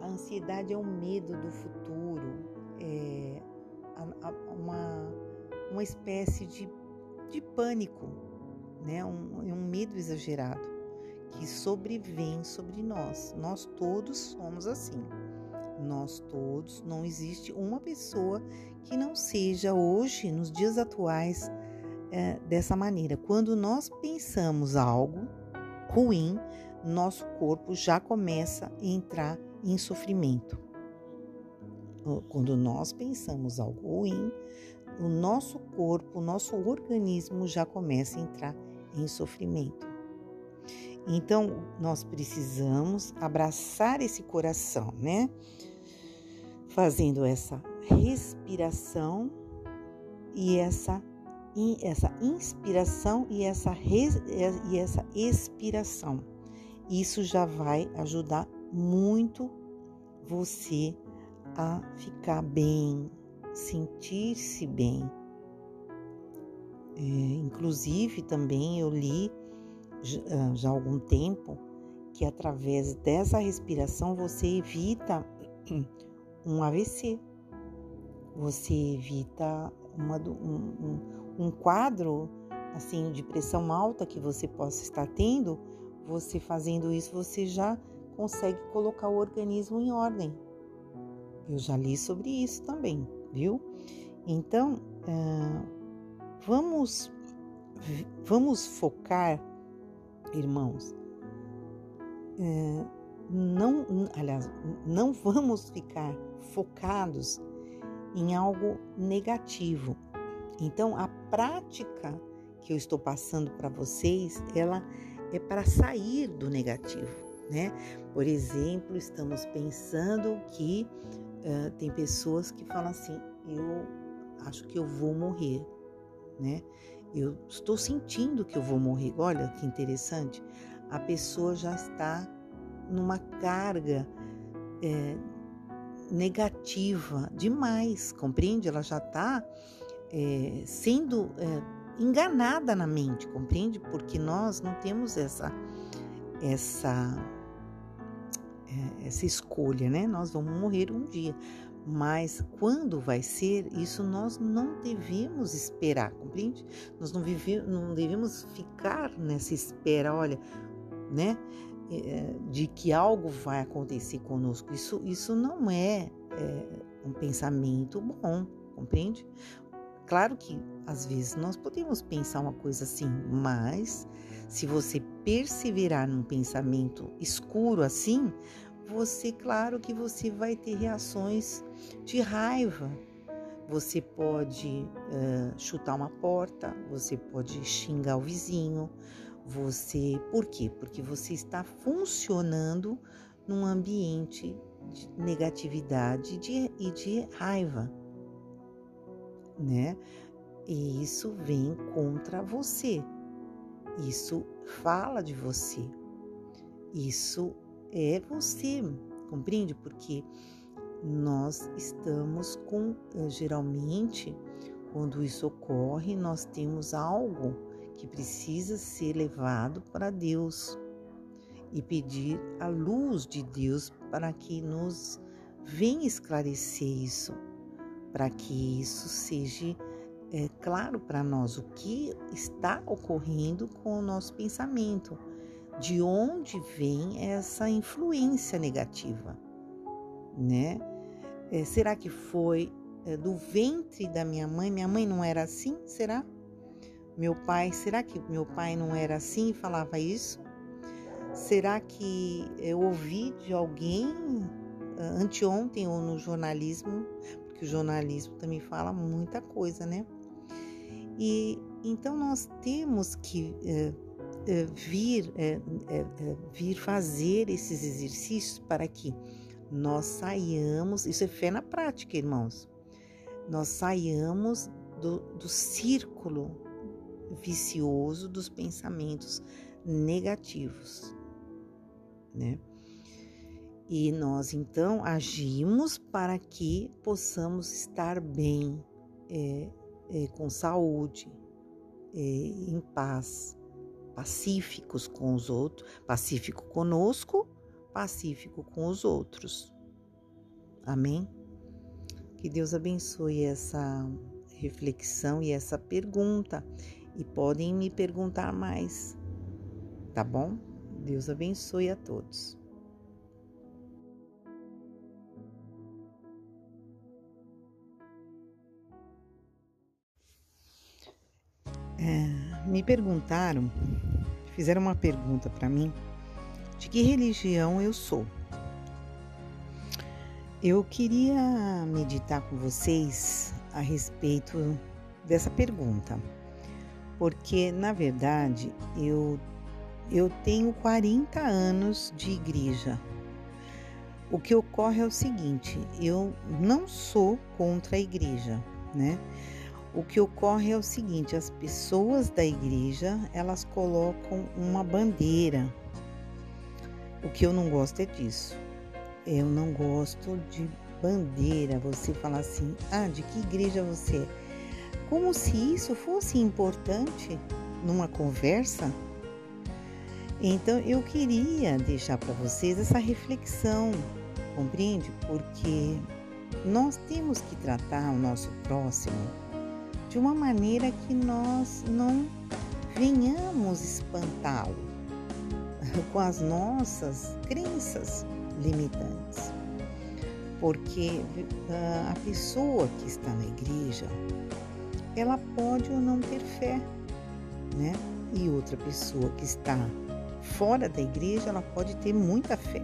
A: a ansiedade é o medo do futuro, é uma, uma espécie de, de pânico, né? um, um medo exagerado que sobrevém sobre nós. Nós todos somos assim. Nós todos, não existe uma pessoa que não seja hoje, nos dias atuais, é, dessa maneira. Quando nós pensamos algo ruim, nosso corpo já começa a entrar em sofrimento. Quando nós pensamos algo ruim, o nosso corpo, o nosso organismo já começa a entrar em sofrimento. Então, nós precisamos abraçar esse coração, né? Fazendo essa respiração e essa, essa inspiração e essa, e essa expiração. Isso já vai ajudar muito você a ficar bem, sentir-se bem. É, inclusive, também eu li ah, já há algum tempo que através dessa respiração você evita um AVC, você evita uma, um, um quadro assim de pressão alta que você possa estar tendo. Você fazendo isso, você já consegue colocar o organismo em ordem. Eu já li sobre isso também, viu? Então, uh, vamos, vamos focar irmãos, é, não, aliás, não vamos ficar focados em algo negativo. Então, a prática que eu estou passando para vocês, ela é para sair do negativo, né? Por exemplo, estamos pensando que uh, tem pessoas que falam assim: eu acho que eu vou morrer, né? Eu estou sentindo que eu vou morrer. Olha que interessante. A pessoa já está numa carga é, negativa demais, compreende? Ela já está é, sendo é, enganada na mente, compreende? Porque nós não temos essa essa é, essa escolha, né? Nós vamos morrer um dia. Mas quando vai ser, isso nós não devemos esperar, compreende? Nós não, vive, não devemos ficar nessa espera, olha, né? É, de que algo vai acontecer conosco. Isso, isso não é, é um pensamento bom, compreende? Claro que às vezes nós podemos pensar uma coisa assim, mas se você perseverar num pensamento escuro assim, você, claro que você vai ter reações de raiva. Você pode uh, chutar uma porta, você pode xingar o vizinho, você. Por quê? Porque você está funcionando num ambiente de negatividade de, e de raiva, né? E isso vem contra você. Isso fala de você. Isso é você, compreende? Porque nós estamos com, eh, geralmente, quando isso ocorre, nós temos algo que precisa ser levado para Deus e pedir a luz de Deus para que nos venha esclarecer isso, para que isso seja é, claro para nós o que está ocorrendo com o nosso pensamento, de onde vem essa influência negativa, né? É, será que foi é, do ventre da minha mãe? Minha mãe não era assim? Será? Meu pai, será que meu pai não era assim e falava isso? Será que eu ouvi de alguém ah, anteontem ou no jornalismo, porque o jornalismo também fala muita coisa, né? E então nós temos que é, é, vir, é, vir fazer esses exercícios para que nós saiamos, isso é fé na prática, irmãos, nós saiamos do, do círculo vicioso dos pensamentos negativos, né? E nós então agimos para que possamos estar bem, é, é, com saúde, é, em paz, pacíficos com os outros, pacífico conosco, pacífico com os outros. Amém? Que Deus abençoe essa reflexão e essa pergunta. E podem me perguntar mais, tá bom? Deus abençoe a todos. É, me perguntaram, fizeram uma pergunta para mim de que religião eu sou. Eu queria meditar com vocês a respeito dessa pergunta, porque na verdade eu eu tenho 40 anos de igreja. O que ocorre é o seguinte, eu não sou contra a igreja, né? O que ocorre é o seguinte, as pessoas da igreja, elas colocam uma bandeira. O que eu não gosto é disso. Eu não gosto de bandeira, você falar assim: "Ah, de que igreja você é?" Como se isso fosse importante numa conversa. Então eu queria deixar para vocês essa reflexão, compreende? Porque nós temos que tratar o nosso próximo de uma maneira que nós não venhamos espantá-lo com as nossas crenças limitantes. Porque uh, a pessoa que está na igreja, ela pode ou não ter fé, né? E outra pessoa que está fora da igreja, ela pode ter muita fé.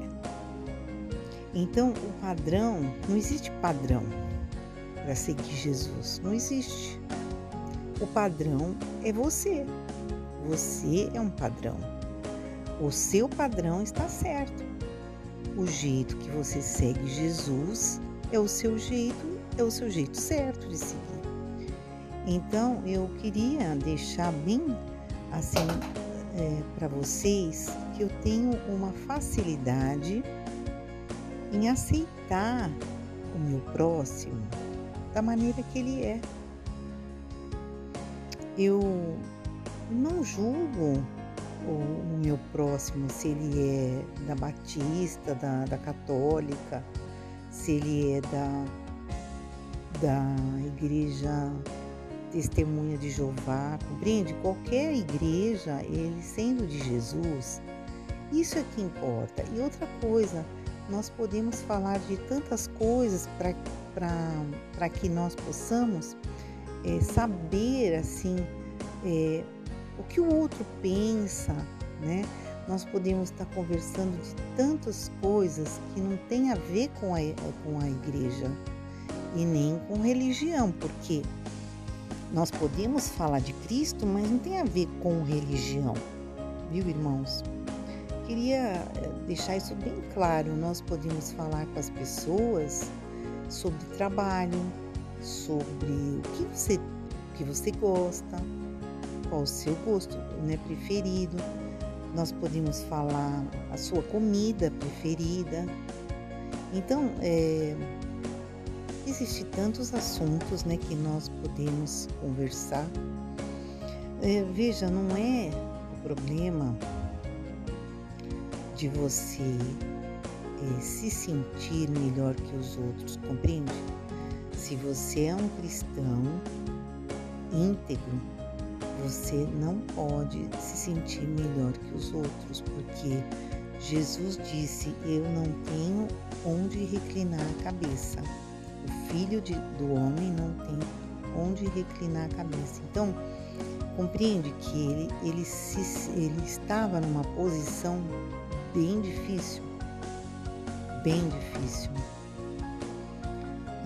A: Então, o padrão, não existe padrão para seguir Jesus, não existe. O padrão é você. Você é um padrão. O seu padrão está certo. O jeito que você segue Jesus é o seu jeito, é o seu jeito certo de seguir. Então eu queria deixar bem assim é, para vocês que eu tenho uma facilidade em aceitar o meu próximo da maneira que ele é. Eu não julgo o, meu próximo se ele é da Batista, da, da Católica, se ele é da, da Igreja Testemunha de Jeová, compreende? Qualquer igreja, ele sendo de Jesus, isso é que importa. E outra coisa, nós podemos falar de tantas coisas para que nós possamos é, saber assim é, o que o outro pensa, né? Nós podemos estar conversando de tantas coisas que não tem a ver com a, com a igreja e nem com religião, porque nós podemos falar de Cristo, mas não tem a ver com religião, viu, irmãos? Queria eh, deixar isso bem claro. Nós podemos falar com as pessoas sobre trabalho, sobre o que você, o que você gosta, qual o seu gosto né, preferido. Nós podemos falar a sua comida preferida. Então, é, existem tantos assuntos né, que nós podemos conversar. É, veja, não é o problema de você é, se sentir melhor que os outros, compreende? Se você é um cristão, íntegro, você não pode se sentir melhor que os outros, porque Jesus disse: Eu não tenho onde reclinar a cabeça. Filho de, do homem não tem onde reclinar a cabeça. Então, compreende que ele, ele, se, ele estava numa posição bem difícil, bem difícil.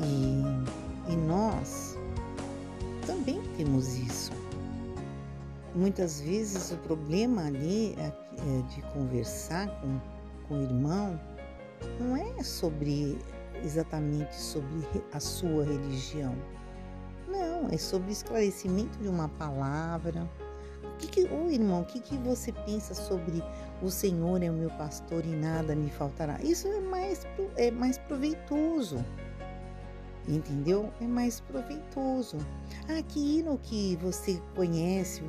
A: E, e nós também temos isso. Muitas vezes o problema ali é, é de conversar com, com o irmão não é sobre exatamente sobre a sua religião. Não, é sobre esclarecimento de uma palavra. O que, que oh, irmão, o que, que você pensa sobre o Senhor é o meu pastor e nada me faltará? Isso é mais, é mais proveitoso. Entendeu? É mais proveitoso. Ah, que hino que você conhece,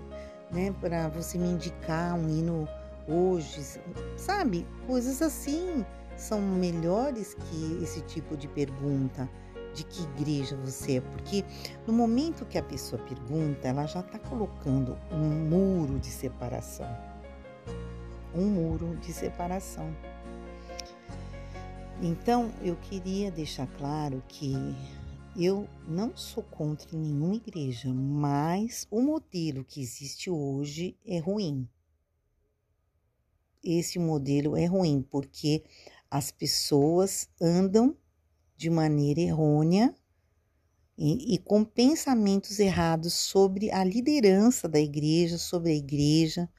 A: né, para você me indicar um hino hoje, sabe? Coisas assim são melhores que esse tipo de pergunta de que igreja você é, porque no momento que a pessoa pergunta, ela já está colocando um muro de separação. Um muro de separação. Então, eu queria deixar claro que eu não sou contra nenhuma igreja, mas o modelo que existe hoje é ruim. Esse modelo é ruim porque as pessoas andam de maneira errônea e, e, com pensamentos errados sobre a liderança da igreja, sobre a igreja.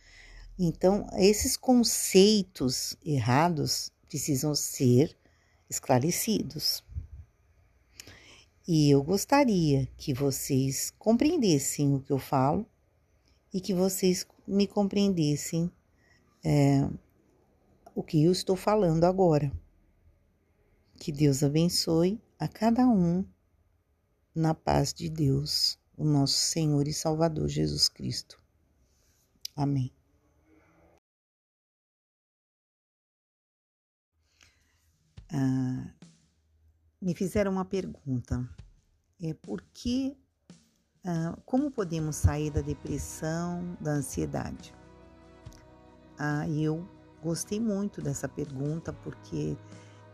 A: Então, esses conceitos errados precisam ser esclarecidos. E eu gostaria que vocês compreendessem o que eu falo e que vocês me compreendessem é, o que eu estou falando agora. Que Deus abençoe a cada um na paz de Deus, o nosso Senhor e Salvador Jesus Cristo. Amém. Ah, me fizeram uma pergunta. É por que, ah, como podemos sair da depressão, da ansiedade? Ah, eu gostei muito dessa pergunta porque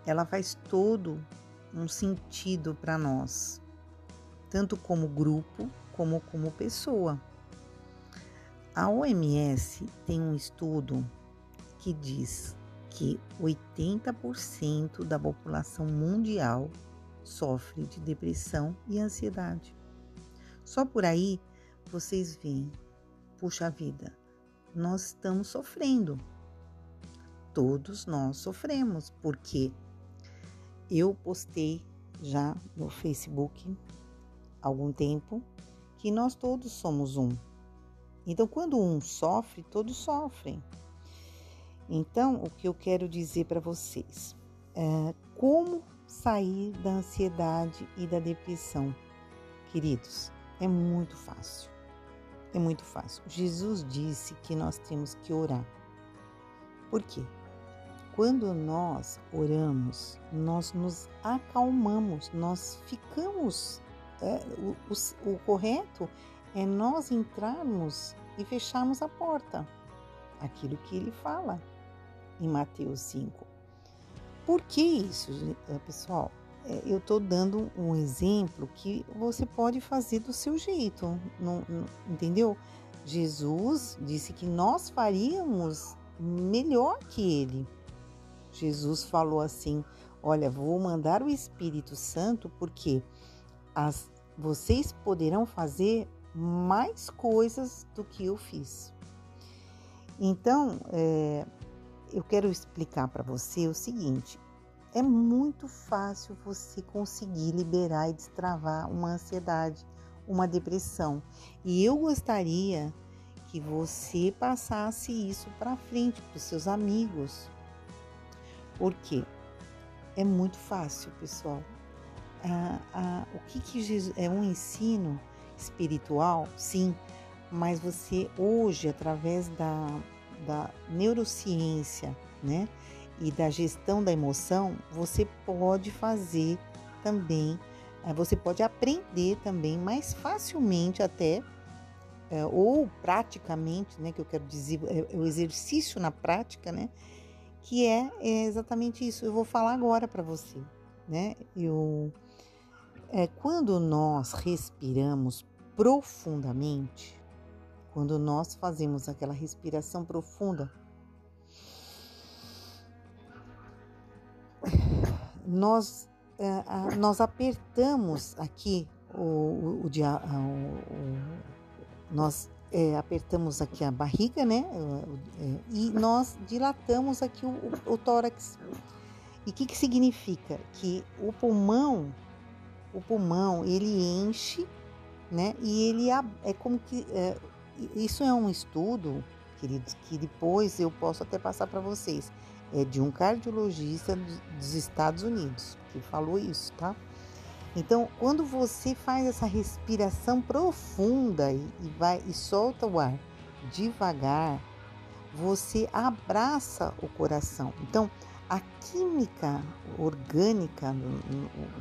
A: ela faz todo um sentido para nós, tanto como grupo como como pessoa. A OMS tem um estudo que diz que 80% da população mundial sofre de depressão e ansiedade. Só por aí vocês veem, puxa vida, nós estamos sofrendo. Todos nós sofremos, porque eu postei já no Facebook há algum tempo que nós todos somos um. Então, quando um sofre, todos sofrem. Então, o que eu quero dizer para vocês é como sair da ansiedade e da depressão. Queridos, é muito fácil. É muito fácil. Jesus disse que nós temos que orar. Por quê? Quando nós oramos, nós nos acalmamos, nós ficamos. É, o, o, o correto é nós entrarmos e fecharmos a porta. Aquilo que ele fala em Mateus 5. Por que isso, eh, pessoal? É, eu estou dando um exemplo que você pode fazer do seu jeito, não, não, entendeu? Jesus disse que nós faríamos melhor que ele. Jesus falou assim: Olha, vou mandar o Espírito Santo porque as, vocês poderão fazer mais coisas do que eu fiz. Então, é, eu quero explicar para você o seguinte: é muito fácil você conseguir liberar e destravar uma ansiedade, uma depressão. E eu gostaria que você passasse isso para frente para os seus amigos. Por quê? É muito fácil, pessoal. Ah, ah, o que, que Jesus, é um ensino espiritual? Sim, mas você hoje, através da da neurociência, né? E da gestão da emoção, você pode fazer também, eh, você pode aprender também mais facilmente até é, ou praticamente, né, que eu quero dizer, é o exercício na prática, né, que é, é exatamente isso. Eu vou falar agora para você, né? Eu, é, quando nós respiramos profundamente, quando nós fazemos aquela respiração profunda, nós, é, nós apertamos aqui o, o, o, o nós é, apertamos aqui a barriga, né? É, e nós dilatamos aqui o, o tórax. E o que, que significa? Que o pulmão, o pulmão, ele enche, né? E ele é como que é, isso é um estudo, queridos, que depois eu posso até passar para vocês. É de um cardiologista dos Estados Unidos que falou isso, tá? Então, quando você faz essa respiração profunda e, vai e solta o ar devagar, você abraça o coração. Então, a química orgânica,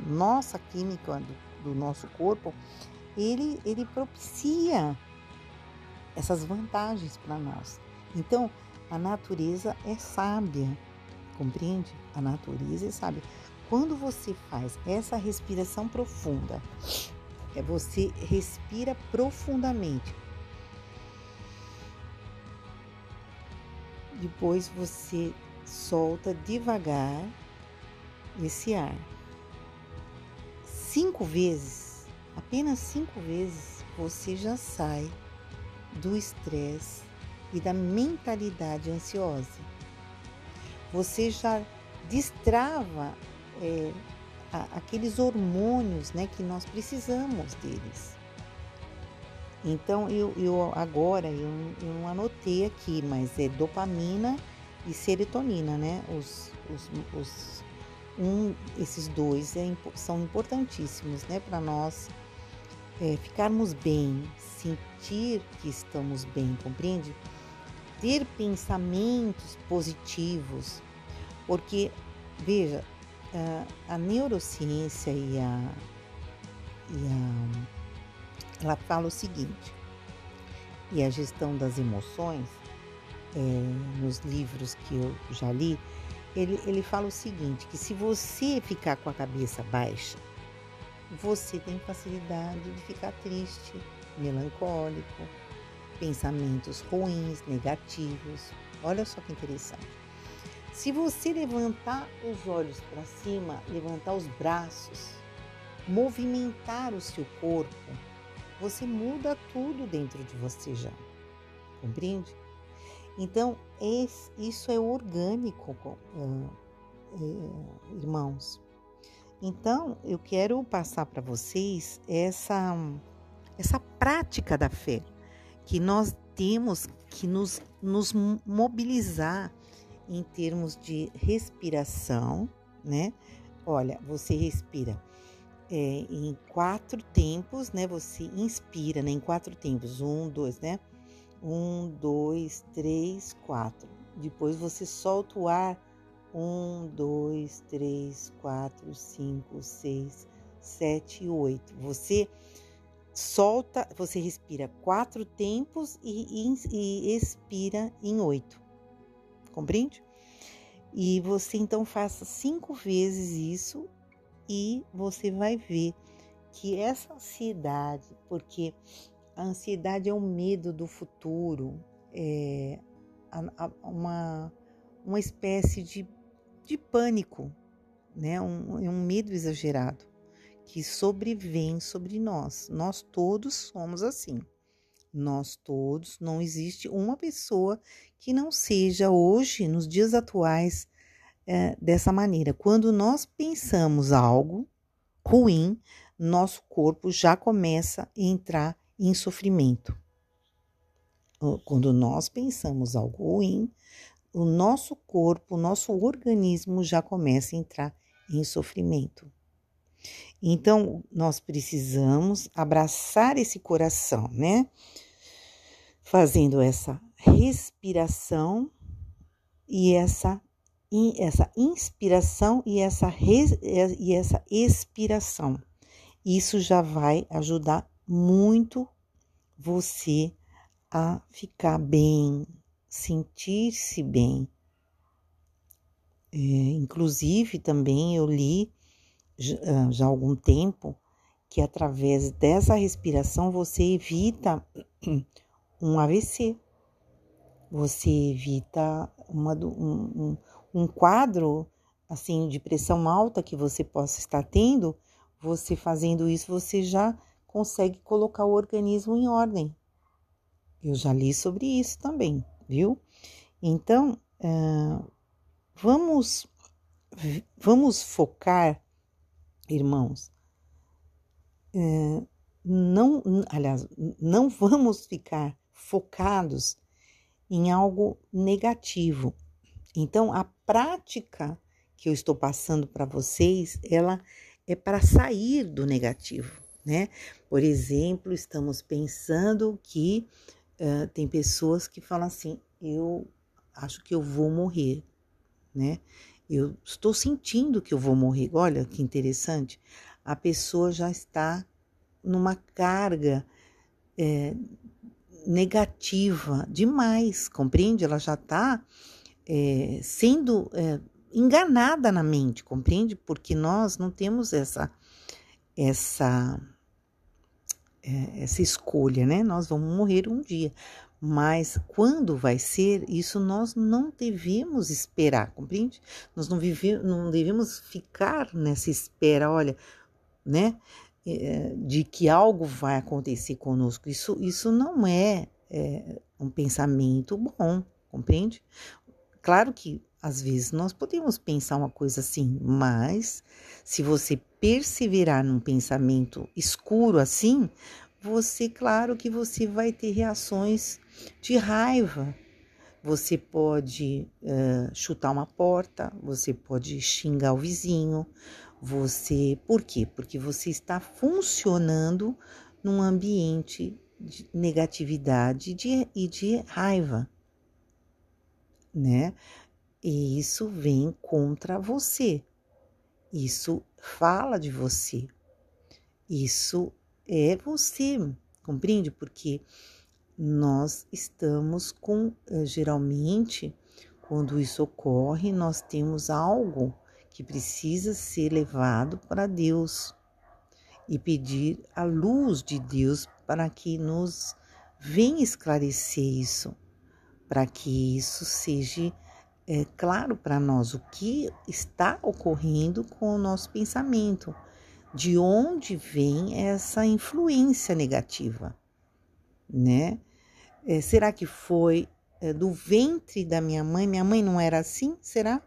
A: nossa química do, do nosso corpo, ele, ele propicia essas vantagens para nós. Então, a natureza é sábia, compreende? A natureza é sábia. Quando você faz essa respiração profunda, é você respira profundamente. Depois você solta devagar esse ar. Cinco vezes, apenas cinco vezes, você já sai do estresse e da mentalidade ansiosa. Você já destrava é, a, aqueles hormônios né, que nós precisamos deles. Então, eu, eu agora, eu, eu não anotei aqui, mas é dopamina e serotonina, né? Os, os, os um, esses dois é, são importantíssimos, né? Para nós é, ficarmos bem, sentir que estamos bem, compreende? Ter pensamentos positivos, porque, veja, a, neurociência e a, e a, ela fala o seguinte, e a gestão das emoções, é, nos livros que eu já li, ele, ele fala o seguinte, que se você ficar com a cabeça baixa, você tem facilidade de ficar triste, melancólico, pensamentos ruins, negativos. Olha só que interessante. Se você levantar os olhos para cima, levantar os braços, movimentar o seu corpo, você muda tudo dentro de você já. Compreende? Então, esse, isso é orgânico, irmãos. Então, eu quero passar para vocês essa, essa prática da fé, que nós temos que nos, nos mobilizar em termos de respiração, né? Olha, você respira é, em quatro tempos, né? Você inspira né? em quatro tempos. Um, dois, né? Um, dois, três, quatro. Depois você solta o ar. Um, dois, três, quatro, cinco, seis, sete, oito. Você solta, você respira quatro tempos e, e, e expira em oito compreende? E você então faça cinco vezes isso e você vai ver que essa ansiedade, porque a ansiedade é o medo do futuro, é uma, uma espécie de, de pânico, né? um, é um medo exagerado que sobrevém sobre nós. Nós todos somos assim. Nós todos, não existe uma pessoa que não seja hoje, nos dias atuais, é, dessa maneira. Quando nós pensamos algo ruim, nosso corpo já começa a entrar em sofrimento. Quando nós pensamos algo ruim, o nosso corpo, o nosso organismo já começa a entrar em sofrimento. Então, nós precisamos abraçar esse coração, né? Fazendo essa respiração e essa, essa inspiração e essa, e essa expiração. Isso já vai ajudar muito você a ficar bem, sentir-se bem. É, inclusive, também eu li já, já há algum tempo que através dessa respiração você evita um AVC, você evita uma, um, um, quadro assim de pressão alta que você possa estar tendo. Você fazendo isso, você já consegue colocar o organismo em ordem. Eu já li sobre isso também, viu? Então, uh, vamos, vamos focar, irmãos, uh, não, aliás, não vamos ficar focados em algo negativo. Então, a prática que eu estou passando para vocês, ela é para sair do negativo, né? Por exemplo, estamos pensando que uh, tem pessoas que falam assim: eu acho que eu vou morrer, né? Eu estou sentindo que eu vou morrer. Olha que interessante. A pessoa já está numa carga é, negativa demais, compreende? Ela já está é, sendo é, enganada na mente, compreende? Porque nós não temos essa essa é, essa escolha, né? Nós vamos morrer um dia, mas quando vai ser, isso nós não devemos esperar, compreende? Nós não, não devemos ficar nessa espera, olha, né? É, de que algo vai acontecer conosco. Isso, isso não é, é um pensamento bom, compreende? Claro que às vezes nós podemos pensar uma coisa assim, mas se você perseverar num pensamento escuro assim, você, claro que você vai ter reações de raiva. Você pode uh, chutar uma porta, você pode xingar o vizinho, você. Por quê? Porque você está funcionando num ambiente de negatividade de, e de raiva, né? E isso vem contra você. Isso fala de você. Isso é você, compreende? Porque nós estamos com, eh, geralmente, quando isso ocorre, nós temos algo que precisa ser levado para Deus e pedir a luz de Deus para que nos venha esclarecer isso, para que isso seja é, claro para nós o que está ocorrendo com o nosso pensamento de onde vem essa influência negativa, né? É, será que foi é, do ventre da minha mãe? Minha mãe não era assim? Será?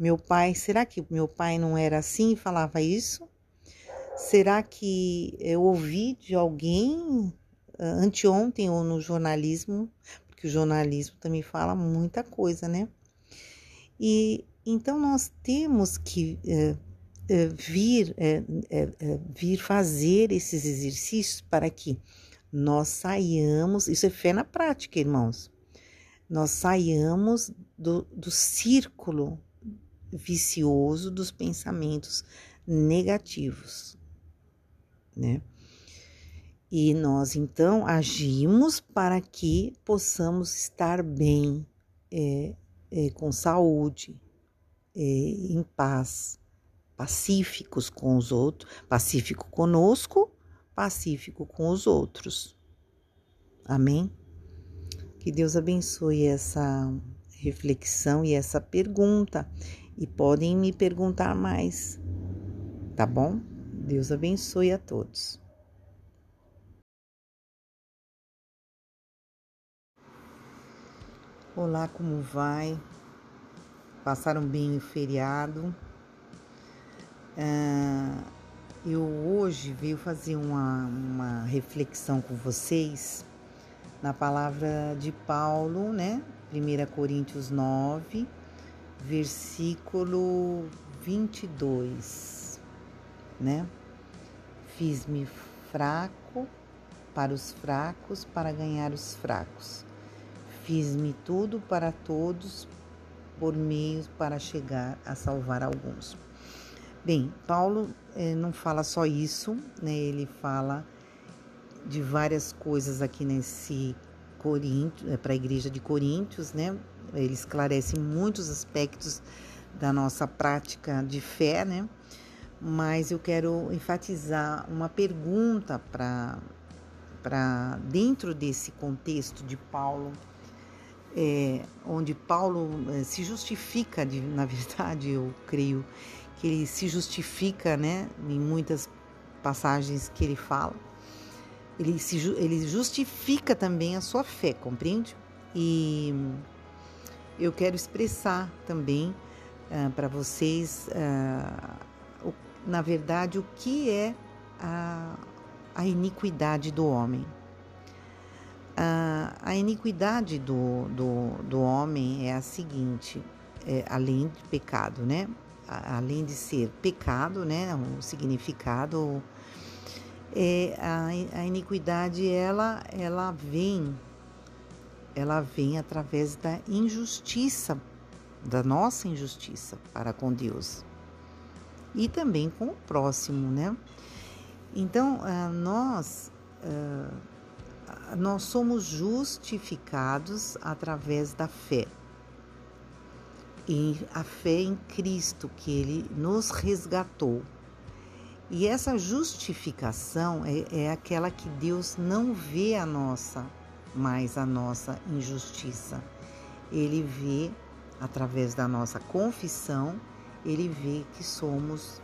A: Meu pai, será que meu pai não era assim e falava isso? Será que eu ouvi de alguém é, anteontem ou no jornalismo? Porque o jornalismo também fala muita coisa, né? E então nós temos que é, é, vir, é, vir fazer esses exercícios para que nós saiamos, isso é fé na prática, irmãos, nós saiamos do, do círculo vicioso dos pensamentos negativos, né? E nós então agimos para que possamos estar bem, é, é, com saúde, é, em paz, pacíficos com os outros, pacífico conosco, pacífico com os outros. Amém? Que Deus abençoe essa reflexão e essa pergunta. E podem me perguntar mais, tá bom? Deus abençoe a todos. Olá, como vai? Passaram bem o feriado? Uh, eu hoje veio fazer uma, uma reflexão com vocês na palavra de Paulo, né? 1 Coríntios 9, versículo 22, né? Fiz-me fraco para os fracos, para ganhar os fracos. Fiz-me tudo para todos, por meios para chegar a salvar alguns. Bem, Paulo eh, não fala só isso, né? Ele fala de várias coisas aqui nesse Coríntios, é, para a igreja de Coríntios, né? Ele esclarece muitos aspectos da nossa prática de fé, né? Mas eu quero enfatizar uma pergunta para dentro desse contexto de Paulo, é, onde Paulo é, se justifica, de, na verdade, eu creio que ele se justifica, né, em muitas passagens que ele fala ele, se, ele justifica também a sua fé, compreende? E eu quero expressar também uh, para vocês, uh, o, na verdade, o que é a, a iniquidade do homem. Uh, a iniquidade do, do, do homem é a seguinte, é, além de pecado, né? além de ser pecado, né? O significado é, a, a iniquidade ela, ela vem, ela vem através da injustiça, da nossa injustiça para com Deus. E também com o próximo, né? Então nós nós somos justificados através da fé. E a fé em Cristo que Ele nos resgatou. E essa justificação é, é aquela que Deus não vê a nossa, mais a nossa injustiça. Ele vê, através da nossa confissão, ele vê que somos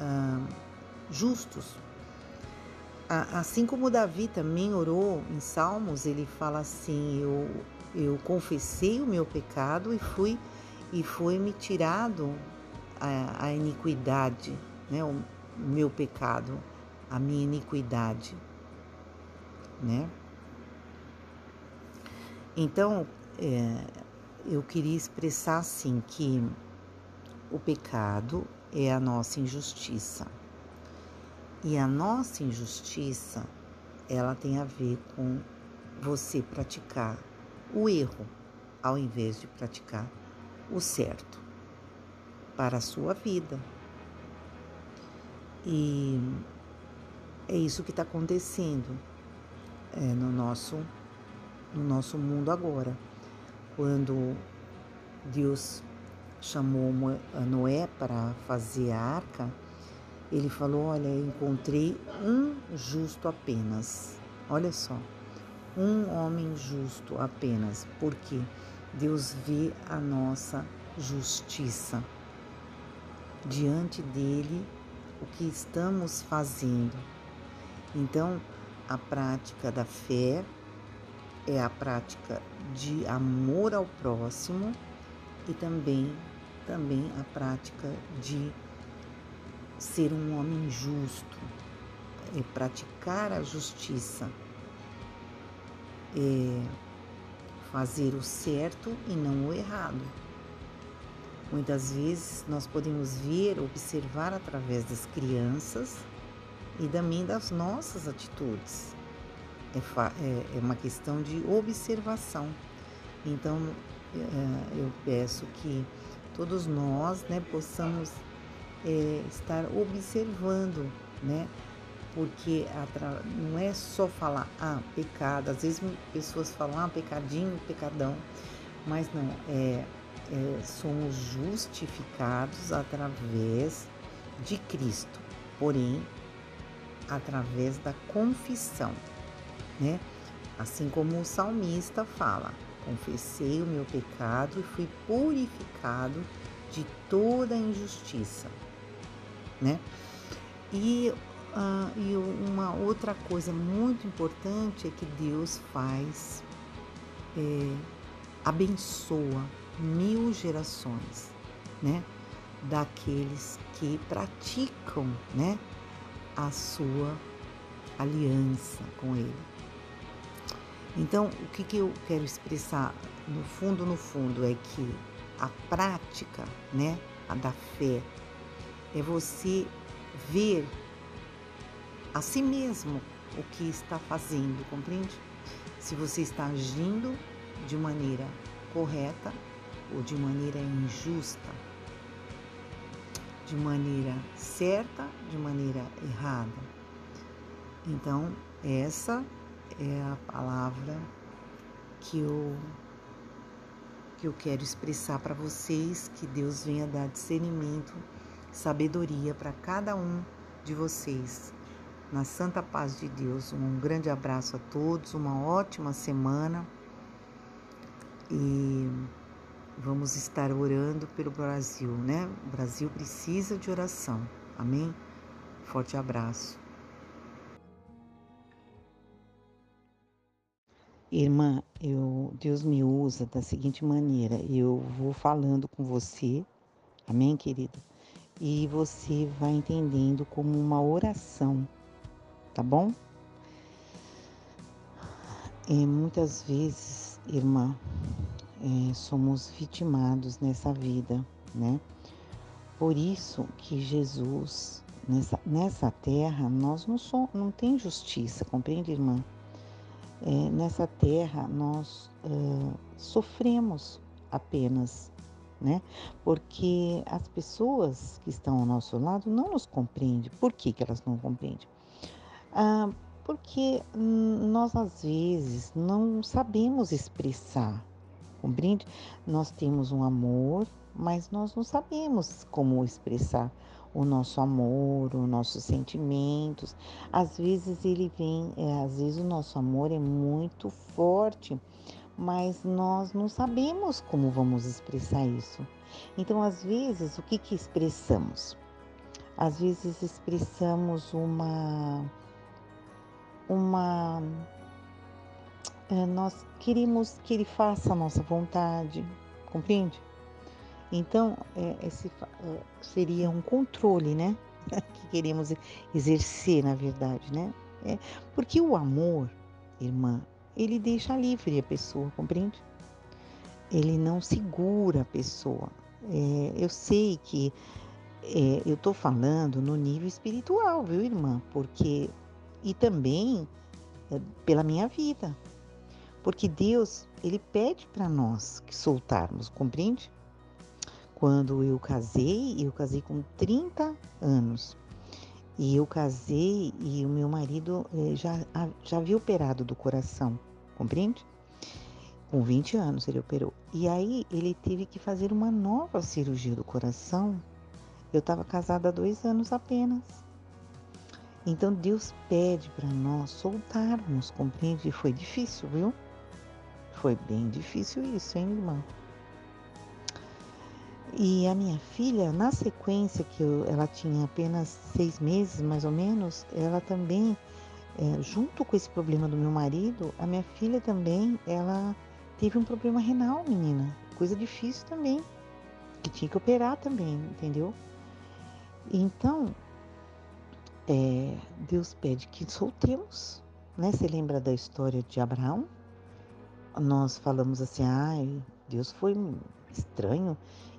A: ah, justos. Assim como Davi também orou em Salmos, ele fala assim: eu, eu confessei o meu pecado e fui e foi me tirado a, a iniquidade, né? o meu pecado, a minha iniquidade, né? Então, é, eu queria expressar assim que o pecado é a nossa injustiça. E a nossa injustiça, ela tem a ver com você praticar o erro ao invés de praticar o certo para a sua vida, e é isso que está acontecendo é, no, nosso, no nosso mundo agora. Quando Deus chamou Noé para fazer a arca, ele falou: Olha, encontrei um justo apenas. Olha só, um homem justo apenas, porque Deus vê a nossa justiça. Diante dele o que estamos fazendo. Então, a prática da fé é a prática de amor ao próximo e também também a prática de ser um homem justo, é praticar a justiça, é fazer o certo e não o errado. Muitas vezes nós podemos ver, observar através das crianças e também das nossas atitudes. É, é, é uma questão de observação. Então é, eu peço que todos nós né, possamos é, estar observando, né? Porque não é só falar, ah, pecado. Às vezes pessoas falam, ah, pecadinho, pecadão. Mas não, é é, somos justificados através de Cristo, porém, através da confissão, né? Assim como o salmista fala: confessei o meu pecado e fui purificado de toda injustiça, né? E, uh, e uma outra coisa muito importante é que Deus faz, é, abençoa mil gerações, né? Daqueles que praticam, né? A sua aliança com Ele. Então, o que, que eu quero expressar no fundo, no fundo, é que a prática, né? A da fé, é você ver a si mesmo o que está fazendo, compreende? Se você está agindo de maneira correta ou de maneira injusta, de maneira certa, de maneira errada. Então, essa é a palavra que eu que eu quero expressar para vocês, que Deus venha dar discernimento, sabedoria para cada um de vocês. Na santa paz de Deus, um grande abraço a todos, uma ótima semana e vamos estar orando pelo Brasil, né? O Brasil precisa de oração. Amém? Forte abraço. Irmã, eu, Deus me usa da seguinte maneira: eu vou falando com você, amém, querida? E você vai entendendo como uma oração, tá bom? E muitas vezes, irmã, é, somos vitimados nessa vida, né? Por isso que Jesus, nessa, nessa terra, nós não, somos, não tem justiça, compreende, irmã? É, nessa terra nós uh, sofremos apenas, né? Porque as pessoas que estão ao nosso lado não nos compreendem. Por que, que elas não compreendem? Ah, porque nós às vezes não sabemos expressar, compreende? Nós temos um amor, mas nós não sabemos como expressar o nosso amor, os nossos sentimentos. Às vezes ele vem, é, às vezes o nosso amor é muito forte, mas nós não sabemos como vamos expressar isso. Então, às vezes, o que que expressamos? Às vezes expressamos uma uma é, nós queremos que ele faça a nossa vontade, compreende? Então, é, esse é, seria um controle, né? que queremos exercer, na verdade, né? É, porque o amor, irmã, ele deixa livre a pessoa, compreende? Ele não segura a pessoa. É, eu sei que é, eu estou falando no nível espiritual, viu, irmã? Porque e também é, pela minha vida, porque Deus ele pede para nós que soltarmos, compreende? Quando eu casei, eu casei com 30 anos. E eu casei e o meu marido eh, já, já havia operado do coração, compreende? Com 20 anos ele operou. E aí ele teve que fazer uma nova cirurgia do coração. Eu estava casada há dois anos apenas. Então Deus pede para nós soltarmos, compreende? E foi difícil, viu? Foi bem difícil isso, hein, irmão? E a minha filha, na sequência que eu, ela tinha apenas seis meses, mais ou menos, ela também, é, junto com esse problema do meu marido, a minha filha também, ela teve um problema renal, menina. Coisa difícil também, que tinha que operar também, entendeu? Então, é, Deus pede que soltemos, né? Você lembra da história de Abraão? Nós falamos assim, ai, Deus foi estranho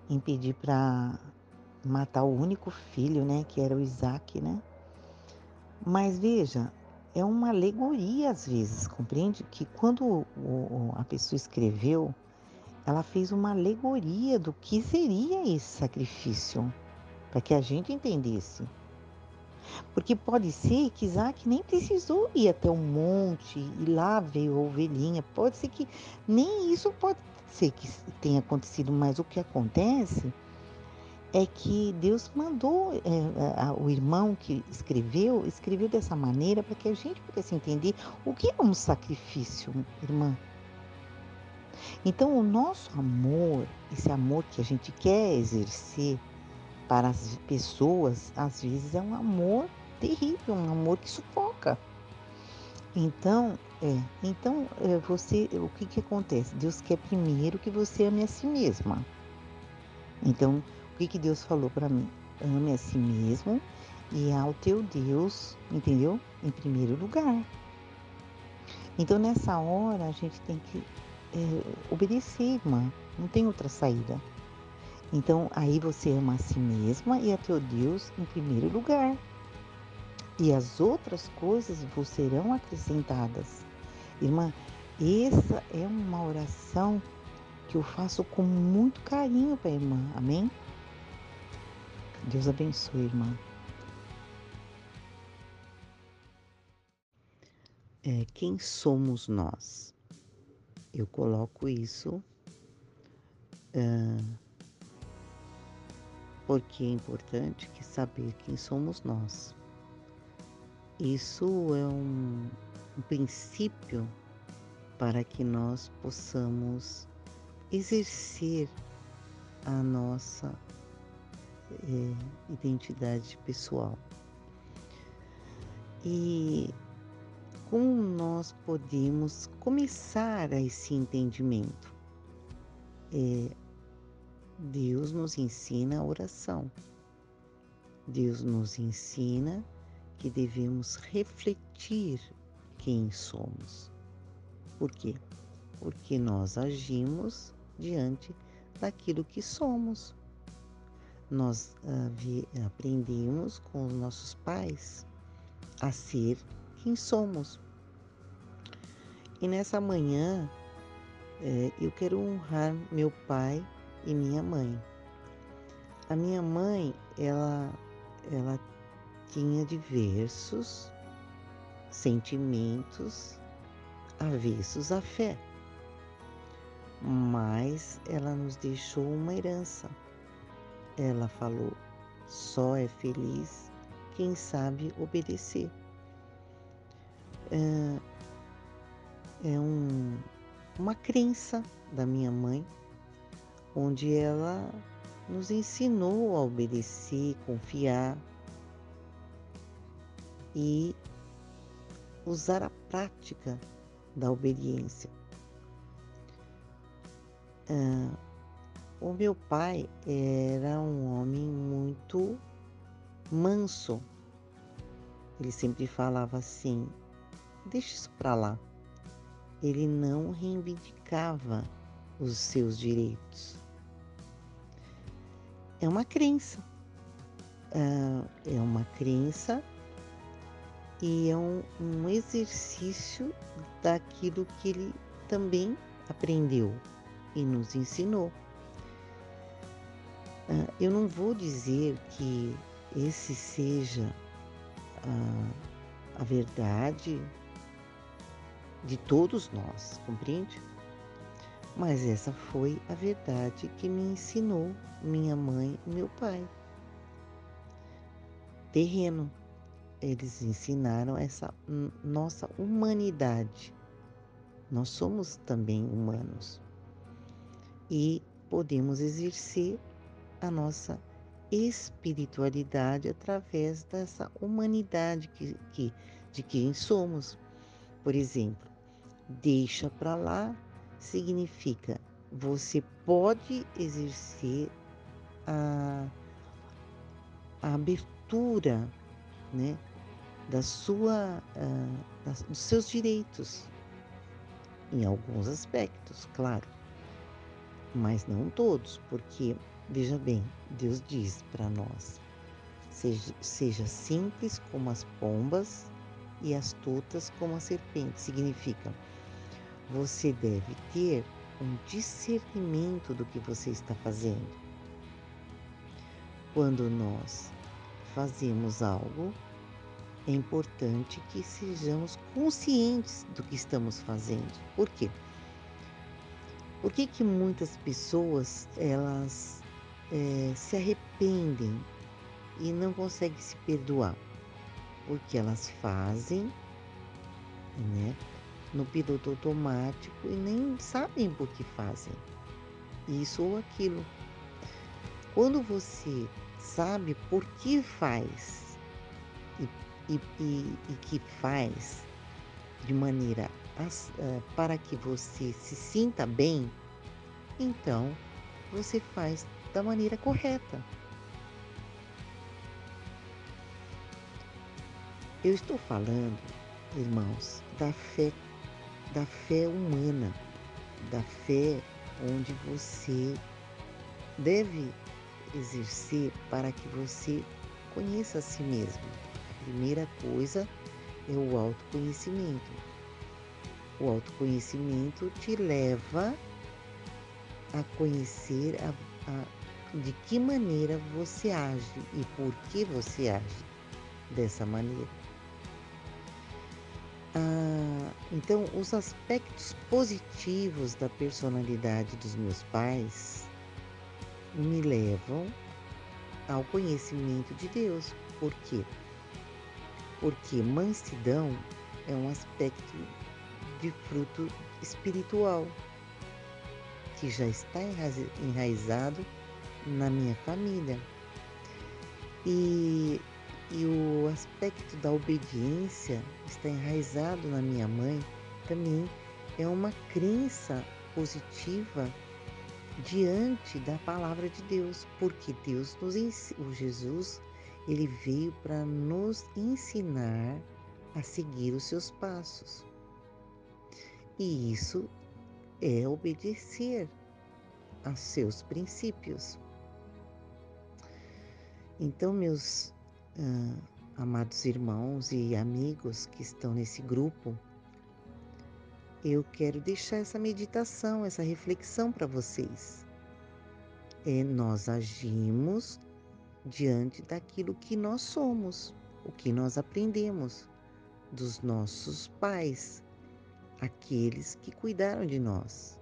A: em pedir para matar o único filho, né, que era o Isaac, né? Mas veja, é uma alegoria às vezes, compreende? Que quando o, o, a pessoa escreveu, ela fez uma alegoria do que seria esse sacrifício, para que a gente entendesse. Porque pode ser que Isaac nem precisou ir até um monte e lá veio a ovelhinha. Pode ser que nem isso pode ser que tenha acontecido, mas o que acontece é que Deus mandou é, a, o irmão que escreveu, escreveu dessa maneira para que a gente pudesse entender o que é um sacrifício, irmã. Então, o nosso amor, esse amor que a gente quer exercer para as pessoas, às vezes é um amor terrível, um amor que sufoca. Então, é, então é, você, o que que acontece? Deus quer primeiro que você ame a si mesma. Então, o que que Deus falou para mim? Ame a si mesmo e ao teu Deus, entendeu? Em primeiro lugar. Então, nessa hora, a gente tem que é, obedecer, irmã. Não tem outra saída. Então, aí você ama a si mesma e a teu Deus em primeiro lugar e as outras coisas vos serão acrescentadas. Irmã, essa é uma oração que eu faço com muito carinho para a irmã. Amém? Deus abençoe, irmã. é quem somos nós. Eu coloco isso uh, porque é importante que saber quem somos nós. Isso é um, um princípio para que nós possamos exercer a nossa é, identidade pessoal. E como nós podemos começar a esse entendimento? É, Deus nos ensina a oração. Deus nos ensina que devemos refletir quem somos. Por quê? Porque nós agimos diante daquilo que somos. Nós uh, aprendemos com os nossos pais a ser quem somos. E nessa manhã é, eu quero honrar meu pai e minha mãe. A minha mãe, ela, ela tinha diversos sentimentos avessos à fé, mas ela nos deixou uma herança. Ela falou: só é feliz quem sabe obedecer. É, é um, uma crença da minha mãe, onde ela nos ensinou a obedecer, confiar e usar a prática da obediência. Ah, o meu pai era um homem muito manso. Ele sempre falava assim: deixa isso para lá. Ele não reivindicava os seus direitos. É uma crença. Uh, é uma crença e é um, um exercício daquilo que ele também aprendeu e nos ensinou. Uh, eu não vou dizer que esse seja a, a verdade de todos nós, compreende? Mas essa foi a verdade que me ensinou minha mãe e meu pai. Terreno. Eles ensinaram essa nossa humanidade. Nós somos também humanos e podemos exercer a nossa espiritualidade através dessa humanidade que, que, de quem somos. Por exemplo, deixa para lá significa você pode exercer a, a abertura né, da sua, uh, dos seus direitos, em alguns aspectos, claro, mas não todos, porque, veja bem, Deus diz para nós: seja, seja simples como as pombas e astutas como a serpente. Significa, você deve ter um discernimento do que você está fazendo. Quando nós fazemos algo, é importante que sejamos conscientes do que estamos fazendo. Por quê? Por que, que muitas pessoas elas é, se arrependem e não conseguem se perdoar? Porque elas fazem, né, no piloto automático e nem sabem por que fazem isso ou aquilo. Quando você sabe por que faz e, e, e, e que faz de maneira uh, para que você se sinta bem, então você faz da maneira correta. Eu estou falando, irmãos, da fé, da fé humana, da fé onde você deve exercer para que você conheça a si mesmo. Primeira coisa é o autoconhecimento. O autoconhecimento te leva a conhecer a, a, de que maneira você age e por que você age dessa maneira. Ah, então, os aspectos positivos da personalidade dos meus pais me levam ao conhecimento de Deus. Por quê? Porque mansidão é um aspecto de fruto espiritual que já está enraizado na minha família. E e o aspecto da obediência está enraizado na minha mãe também é uma crença positiva diante da palavra de Deus, porque Deus nos o Jesus, ele veio para nos ensinar a seguir os seus passos. E isso é obedecer a seus princípios. Então, meus ah, amados irmãos e amigos que estão nesse grupo, eu quero deixar essa meditação, essa reflexão para vocês. É, nós agimos diante daquilo que nós somos, o que nós aprendemos dos nossos pais, aqueles que cuidaram de nós,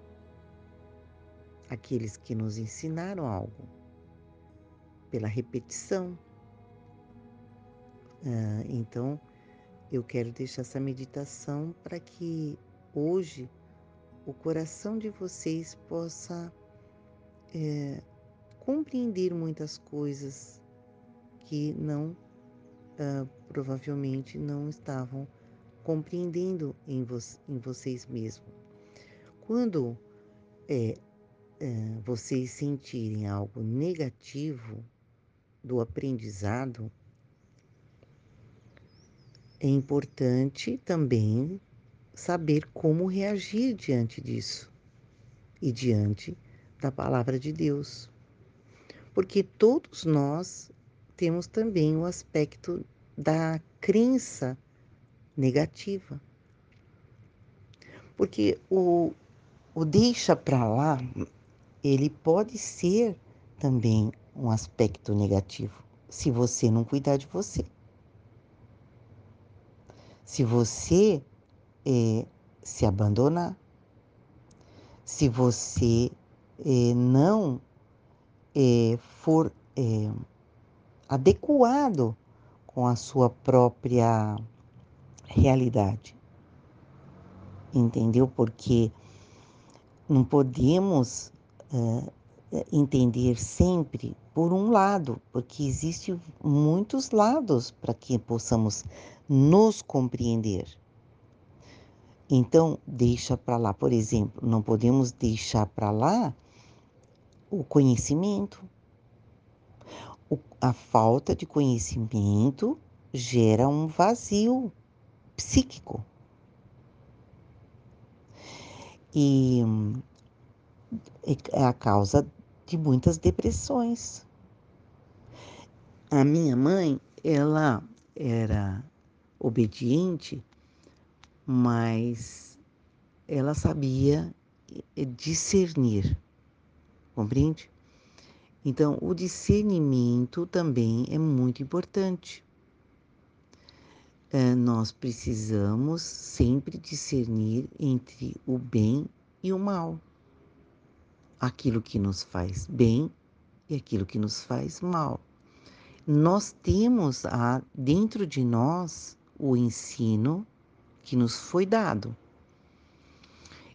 A: aqueles que nos ensinaram algo, pela repetição, ah, então, eu quero deixar essa meditação para que hoje o coração de vocês possa é, compreender muitas coisas que não, uh, provavelmente não estavam compreendendo em, vo em vocês mesmos. Quando é, é, vocês sentirem algo negativo do aprendizado, é importante também saber como reagir diante disso e diante da palavra de Deus. Porque todos nós temos também o aspecto da crença negativa. Porque o, o deixa para lá, ele pode ser também um aspecto negativo, se você não cuidar de você. Se você é, se abandonar, se você é, não é, for adequado com a sua própria realidade. Entendeu? Porque não podemos entender sempre por um lado, porque existem muitos lados para que possamos nos compreender. Então, deixa para lá, por exemplo, não podemos deixar para lá o conhecimento. O, a falta de conhecimento gera um vazio psíquico. E é a causa de muitas depressões. A minha mãe, ela era obediente, mas ela sabia discernir, compreende? Então, o discernimento também é muito importante. É, nós precisamos sempre discernir entre o bem e o mal, aquilo que nos faz bem e aquilo que nos faz mal. Nós temos a, dentro de nós o ensino que nos foi dado.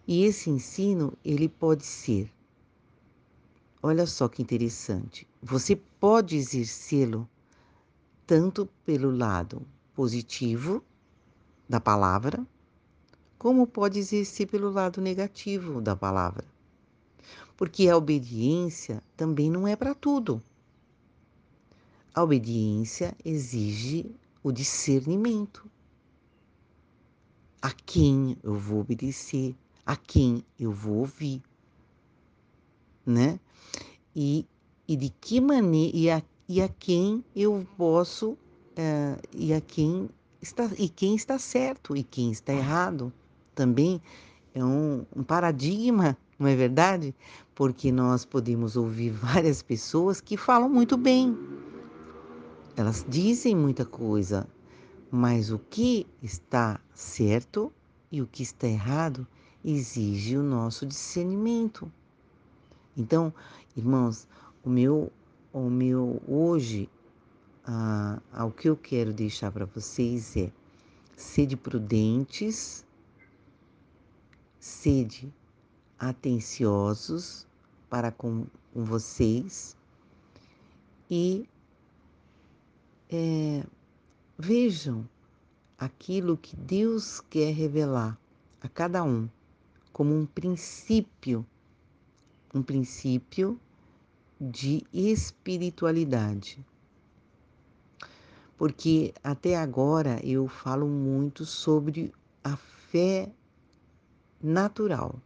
A: E esse ensino, ele pode ser, olha só que interessante, você pode exercê-lo tanto pelo lado positivo da palavra, como pode exercer pelo lado negativo da palavra. Porque a obediência também não é para tudo. A obediência exige o discernimento. A quem eu vou obedecer, a quem eu vou ouvir, né? E, e de que maneira, e a, e a quem eu posso, uh, e a quem está, e quem está certo e quem está errado. Também é um, um paradigma, não é verdade? Porque nós podemos ouvir várias pessoas que falam muito bem, elas dizem muita coisa, Mas o que está certo e o que está errado exige o nosso discernimento. Então, irmãos, o meu, o meu hoje, ah, o que eu quero deixar para vocês é sede prudentes, sede atenciosos para com, com vocês e é, vejam aquilo que Deus quer revelar a cada um como um princípio, um princípio de espiritualidade. Porque até agora eu falo muito sobre a fé natural,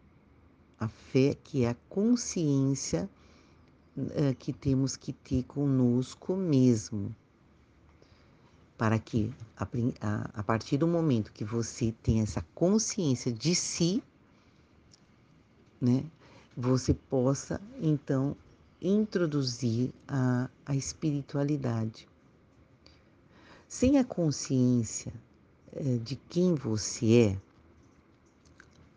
A: a fé que é a consciência uh, que temos que ter conosco mesmo. Para que, a partir do momento que você tem essa consciência de si, né, você possa então introduzir a, a espiritualidade. Sem a consciência eh, de quem você é,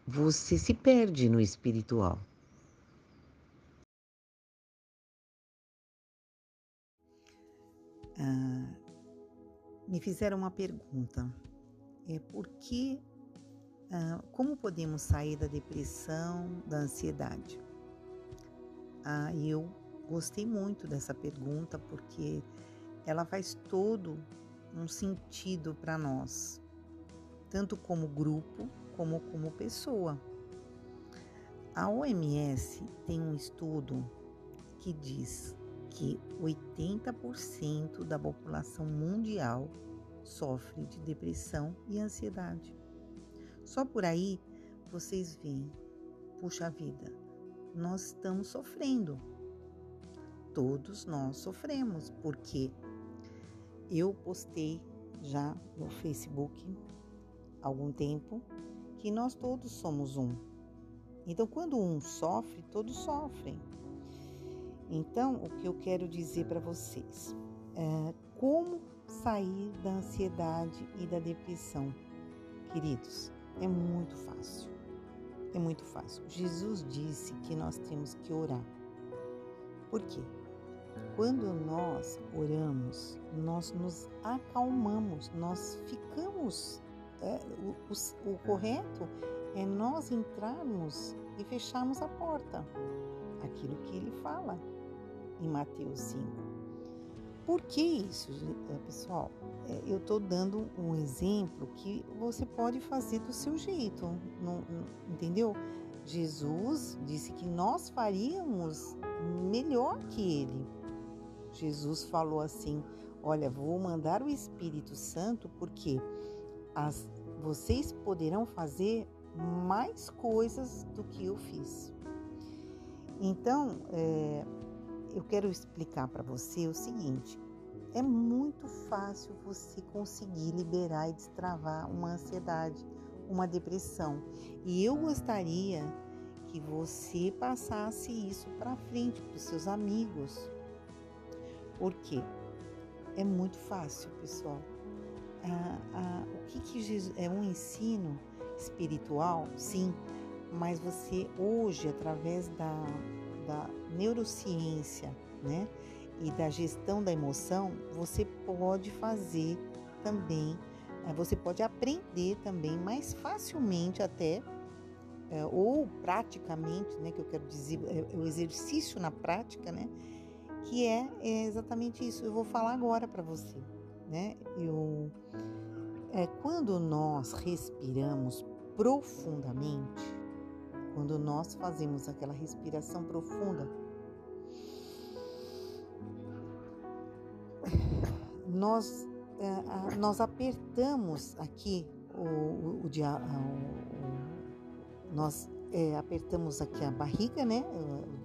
A: você se perde no espiritual.
B: Ah, me fizeram uma pergunta. É por que, como podemos sair da depressão, da ansiedade? Ah, eu gostei muito dessa pergunta porque ela faz todo um sentido para nós, tanto como grupo como como pessoa. A OMS tem um estudo que diz que 80% da população mundial sofre de depressão e ansiedade. Só por aí vocês veem, puxa vida, nós estamos sofrendo. Todos nós sofremos, porque eu postei já no Facebook há algum tempo que nós todos somos um. Então, quando um sofre, todos sofrem. Então, o que eu quero dizer para vocês é como sair da ansiedade e da depressão. Queridos, é muito fácil. É muito fácil. Jesus disse que nós temos que orar. Por quê? Quando nós oramos, nós nos acalmamos, nós ficamos. É, o, o, o correto é nós entrarmos e fecharmos a porta. Aquilo que ele fala em Mateus 5. Por que isso, eh, pessoal? É, eu estou dando um exemplo que você pode fazer do seu jeito, não, não, entendeu? Jesus disse que nós faríamos melhor que ele. Jesus falou assim: Olha, vou mandar o Espírito Santo porque as, vocês poderão fazer mais coisas do que eu fiz. Então, é, eu quero explicar para você o seguinte: é muito fácil você conseguir liberar e destravar uma ansiedade, uma depressão. E eu gostaria que você passasse isso para frente para os seus amigos. Por quê? É muito fácil, pessoal. Ah, ah, o que, que Jesus, é um ensino espiritual? Sim, mas você hoje, através da da neurociência, né? E da gestão da emoção, você pode fazer também, eh, você pode aprender também mais facilmente até eh, ou praticamente, né, que eu quero dizer, é o exercício na prática, né, que é, é exatamente isso. Eu vou falar agora para você, né? Eu, é, quando nós respiramos profundamente, quando nós fazemos aquela respiração profunda, nós, é, nós apertamos aqui o, o, o, o nós é, apertamos aqui a barriga, né? É,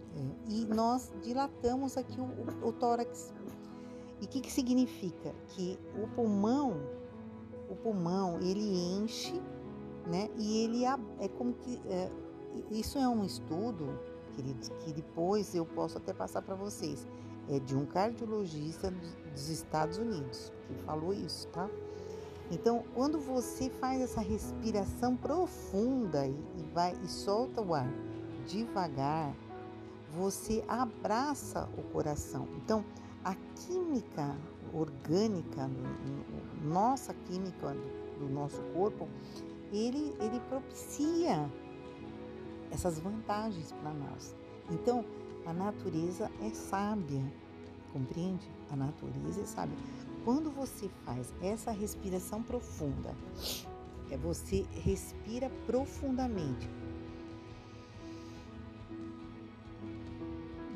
B: e nós dilatamos aqui o, o tórax. E o que, que significa? Que o pulmão, o pulmão, ele enche, né? E ele é como que é, isso é um estudo, queridos, que depois eu posso até passar para vocês. É de um cardiologista dos Estados Unidos que falou isso, tá?
A: Então, quando você faz essa respiração profunda e, vai e solta o ar devagar, você abraça o coração. Então, a química orgânica, nossa química do nosso corpo, ele, ele propicia essas vantagens para nós. Então, a natureza é sábia, compreende? A natureza sábia. Quando você faz essa respiração profunda, é você respira profundamente.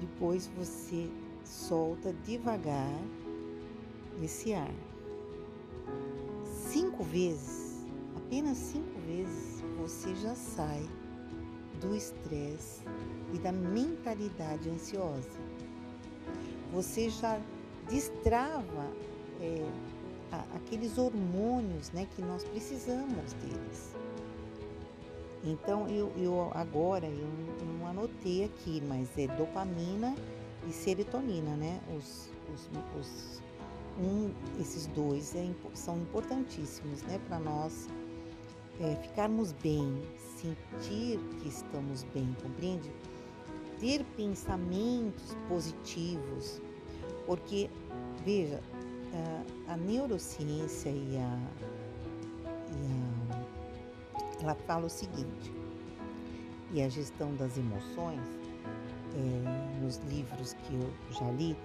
A: Depois você solta devagar esse ar. Cinco vezes, apenas cinco vezes, você já sai do estresse e da mentalidade ansiosa. Você já destrava é, a, aqueles hormônios né, que nós precisamos deles. Então eu, eu agora eu não anotei aqui, mas é dopamina e serotonina, né? Os, os, os um, esses dois é, são importantíssimos, né, para nós é, ficarmos bem, sentir que estamos bem, compreende? Ter pensamentos positivos, porque, veja, a, neurociência e a, e a, ela fala o seguinte, e a gestão das emoções, é, nos livros que eu já li,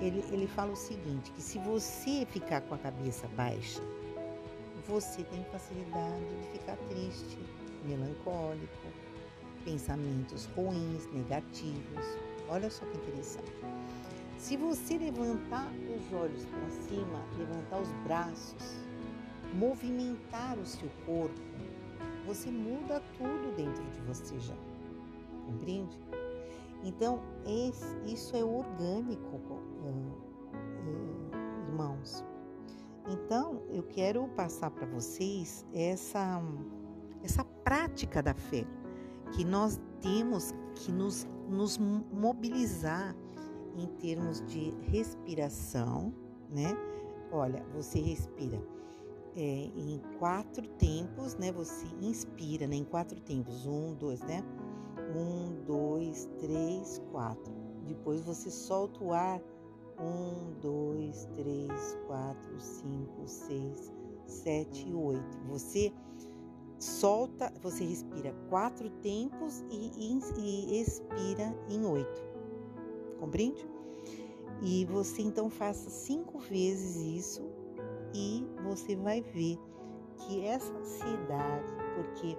A: ele, ele fala o seguinte, que se você ficar com a cabeça baixa, você tem facilidade de ficar triste, melancólico, pensamentos ruins, negativos. Olha só que interessante. Se você levantar os olhos para cima, levantar os braços, movimentar o seu corpo, você muda tudo dentro de você já. Compreende? Então, esse, isso é orgânico, irmãos. Então, eu quero passar para vocês essa, essa prática da fé, que nós temos que nos, nos mobilizar em termos de respiração, né? Olha, você respira é, em quatro tempos, né? Você inspira né? em quatro tempos. Um, dois, né? Um, dois, três, quatro. Depois você solta o ar um, dois, três, quatro, cinco, seis, sete, oito. Você solta, você respira quatro tempos e, e, e expira em oito. Compreende? E você então faça cinco vezes isso e você vai ver que essa ansiedade, porque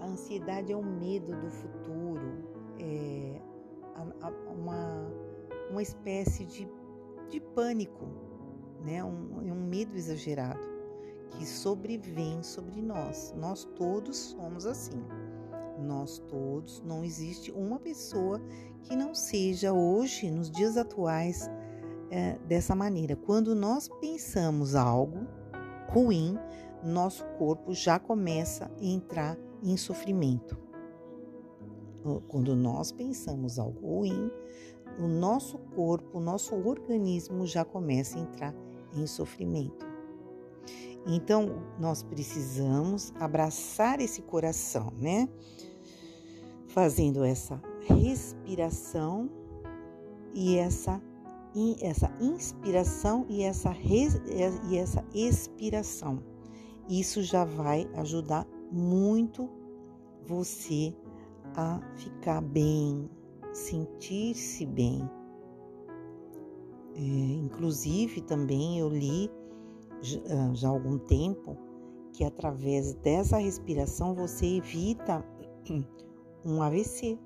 A: a ansiedade é o medo do futuro, é uma, uma espécie de de pânico, né? um, um medo exagerado que sobrevém sobre nós. Nós todos somos assim. Nós todos, não existe uma pessoa que não seja hoje, nos dias atuais, é, dessa maneira. Quando nós pensamos algo ruim, nosso corpo já começa a entrar em sofrimento. Quando nós pensamos algo ruim, o nosso corpo, o nosso organismo já começa a entrar em sofrimento. Então, nós precisamos abraçar esse coração, né? Fazendo essa respiração e essa, essa inspiração e essa, e essa expiração. Isso já vai ajudar muito você a ficar bem, sentir-se bem. É, inclusive, também eu li ah, já há algum tempo que através dessa respiração você evita um AVC,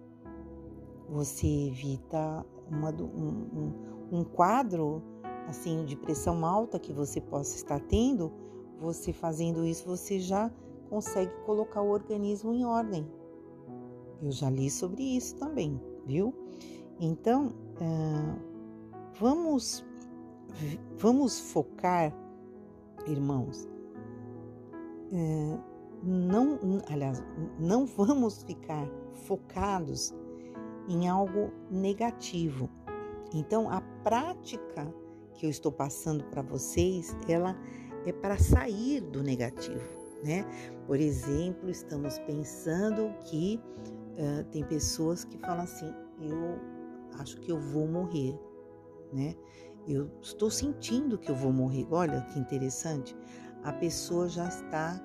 A: você evita uma, um, um quadro assim de pressão alta que você possa estar tendo. Você fazendo isso, você já consegue colocar o organismo em ordem. Eu já li sobre isso também viu? Então, vamos, vamos focar, irmãos, não, aliás, não vamos ficar focados em algo negativo. Então, a prática que eu estou passando para vocês, ela é para sair do negativo, né? Por exemplo, estamos pensando que uh, tem pessoas que falam assim: eu acho que eu vou morrer, né? Eu estou sentindo que eu vou morrer. Olha que interessante. A pessoa já está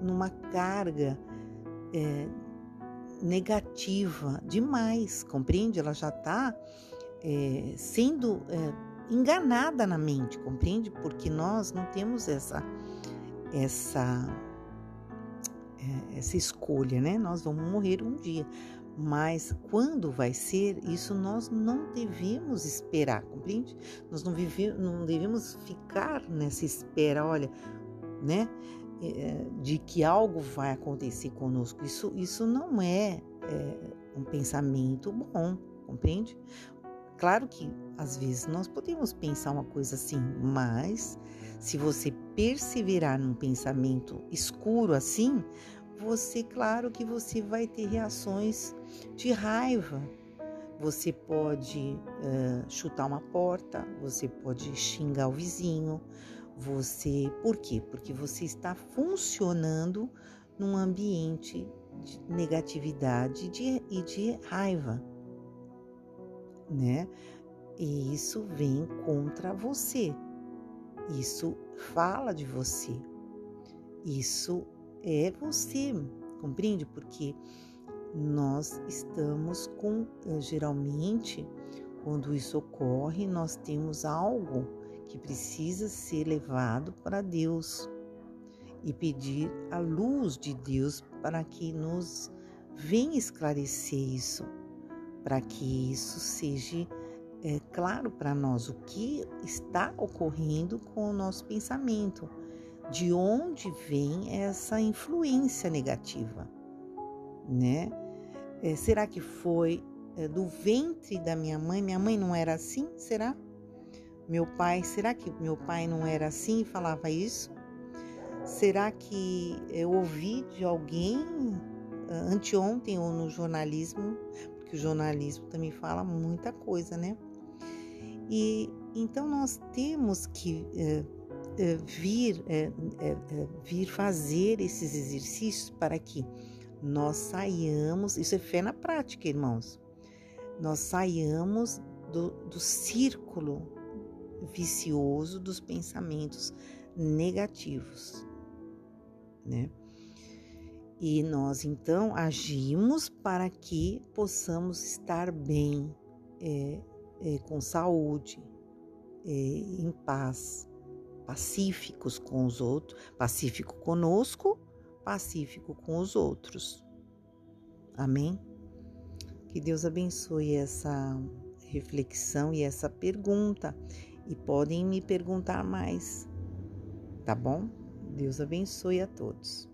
A: numa carga é, negativa demais, compreende? Ela já está é, sendo é, enganada na mente, compreende? Porque nós não temos essa essa é, essa escolha, né? Nós vamos morrer um dia, mas quando vai ser, isso nós não devemos esperar, compreende? Nós não, vive, não devemos ficar nessa espera, olha, né? É, de que algo vai acontecer conosco. Isso, isso não é, é um pensamento bom, compreende? Claro que às vezes nós podemos pensar uma coisa assim, mas se você perseverar num pensamento escuro assim, você, claro que você vai ter reações de raiva. Você pode uh, chutar uma porta, você pode xingar o vizinho, você. Por quê? Porque você está funcionando num ambiente de negatividade de, e de raiva, né? E isso vem contra você. Isso fala de você. Isso é você, compreende? Porque nós estamos com, eh, geralmente, quando isso ocorre, nós temos algo que precisa ser levado para Deus e pedir a luz de Deus para que nos venha esclarecer isso, para que isso seja é, claro para nós o que está ocorrendo com o nosso pensamento de onde vem essa influência negativa, né? É, será que foi é, do ventre da minha mãe? Minha mãe não era assim? Será? Meu pai, será que meu pai não era assim e falava isso? Será que eu ouvi de alguém é, anteontem ou no jornalismo? Porque o jornalismo também fala muita coisa, né? E então nós temos que é, é, vir, é, vir fazer esses exercícios para que nós saiamos, isso é fé na prática, irmãos, nós saiamos do, do círculo vicioso dos pensamentos negativos, né? E nós então agimos para que possamos estar bem, é, é, com saúde, é, em paz, pacíficos com os outros, pacífico conosco, pacífico com os outros. Amém? Que Deus abençoe essa reflexão e essa pergunta. E podem me perguntar mais, tá bom? Deus abençoe a todos.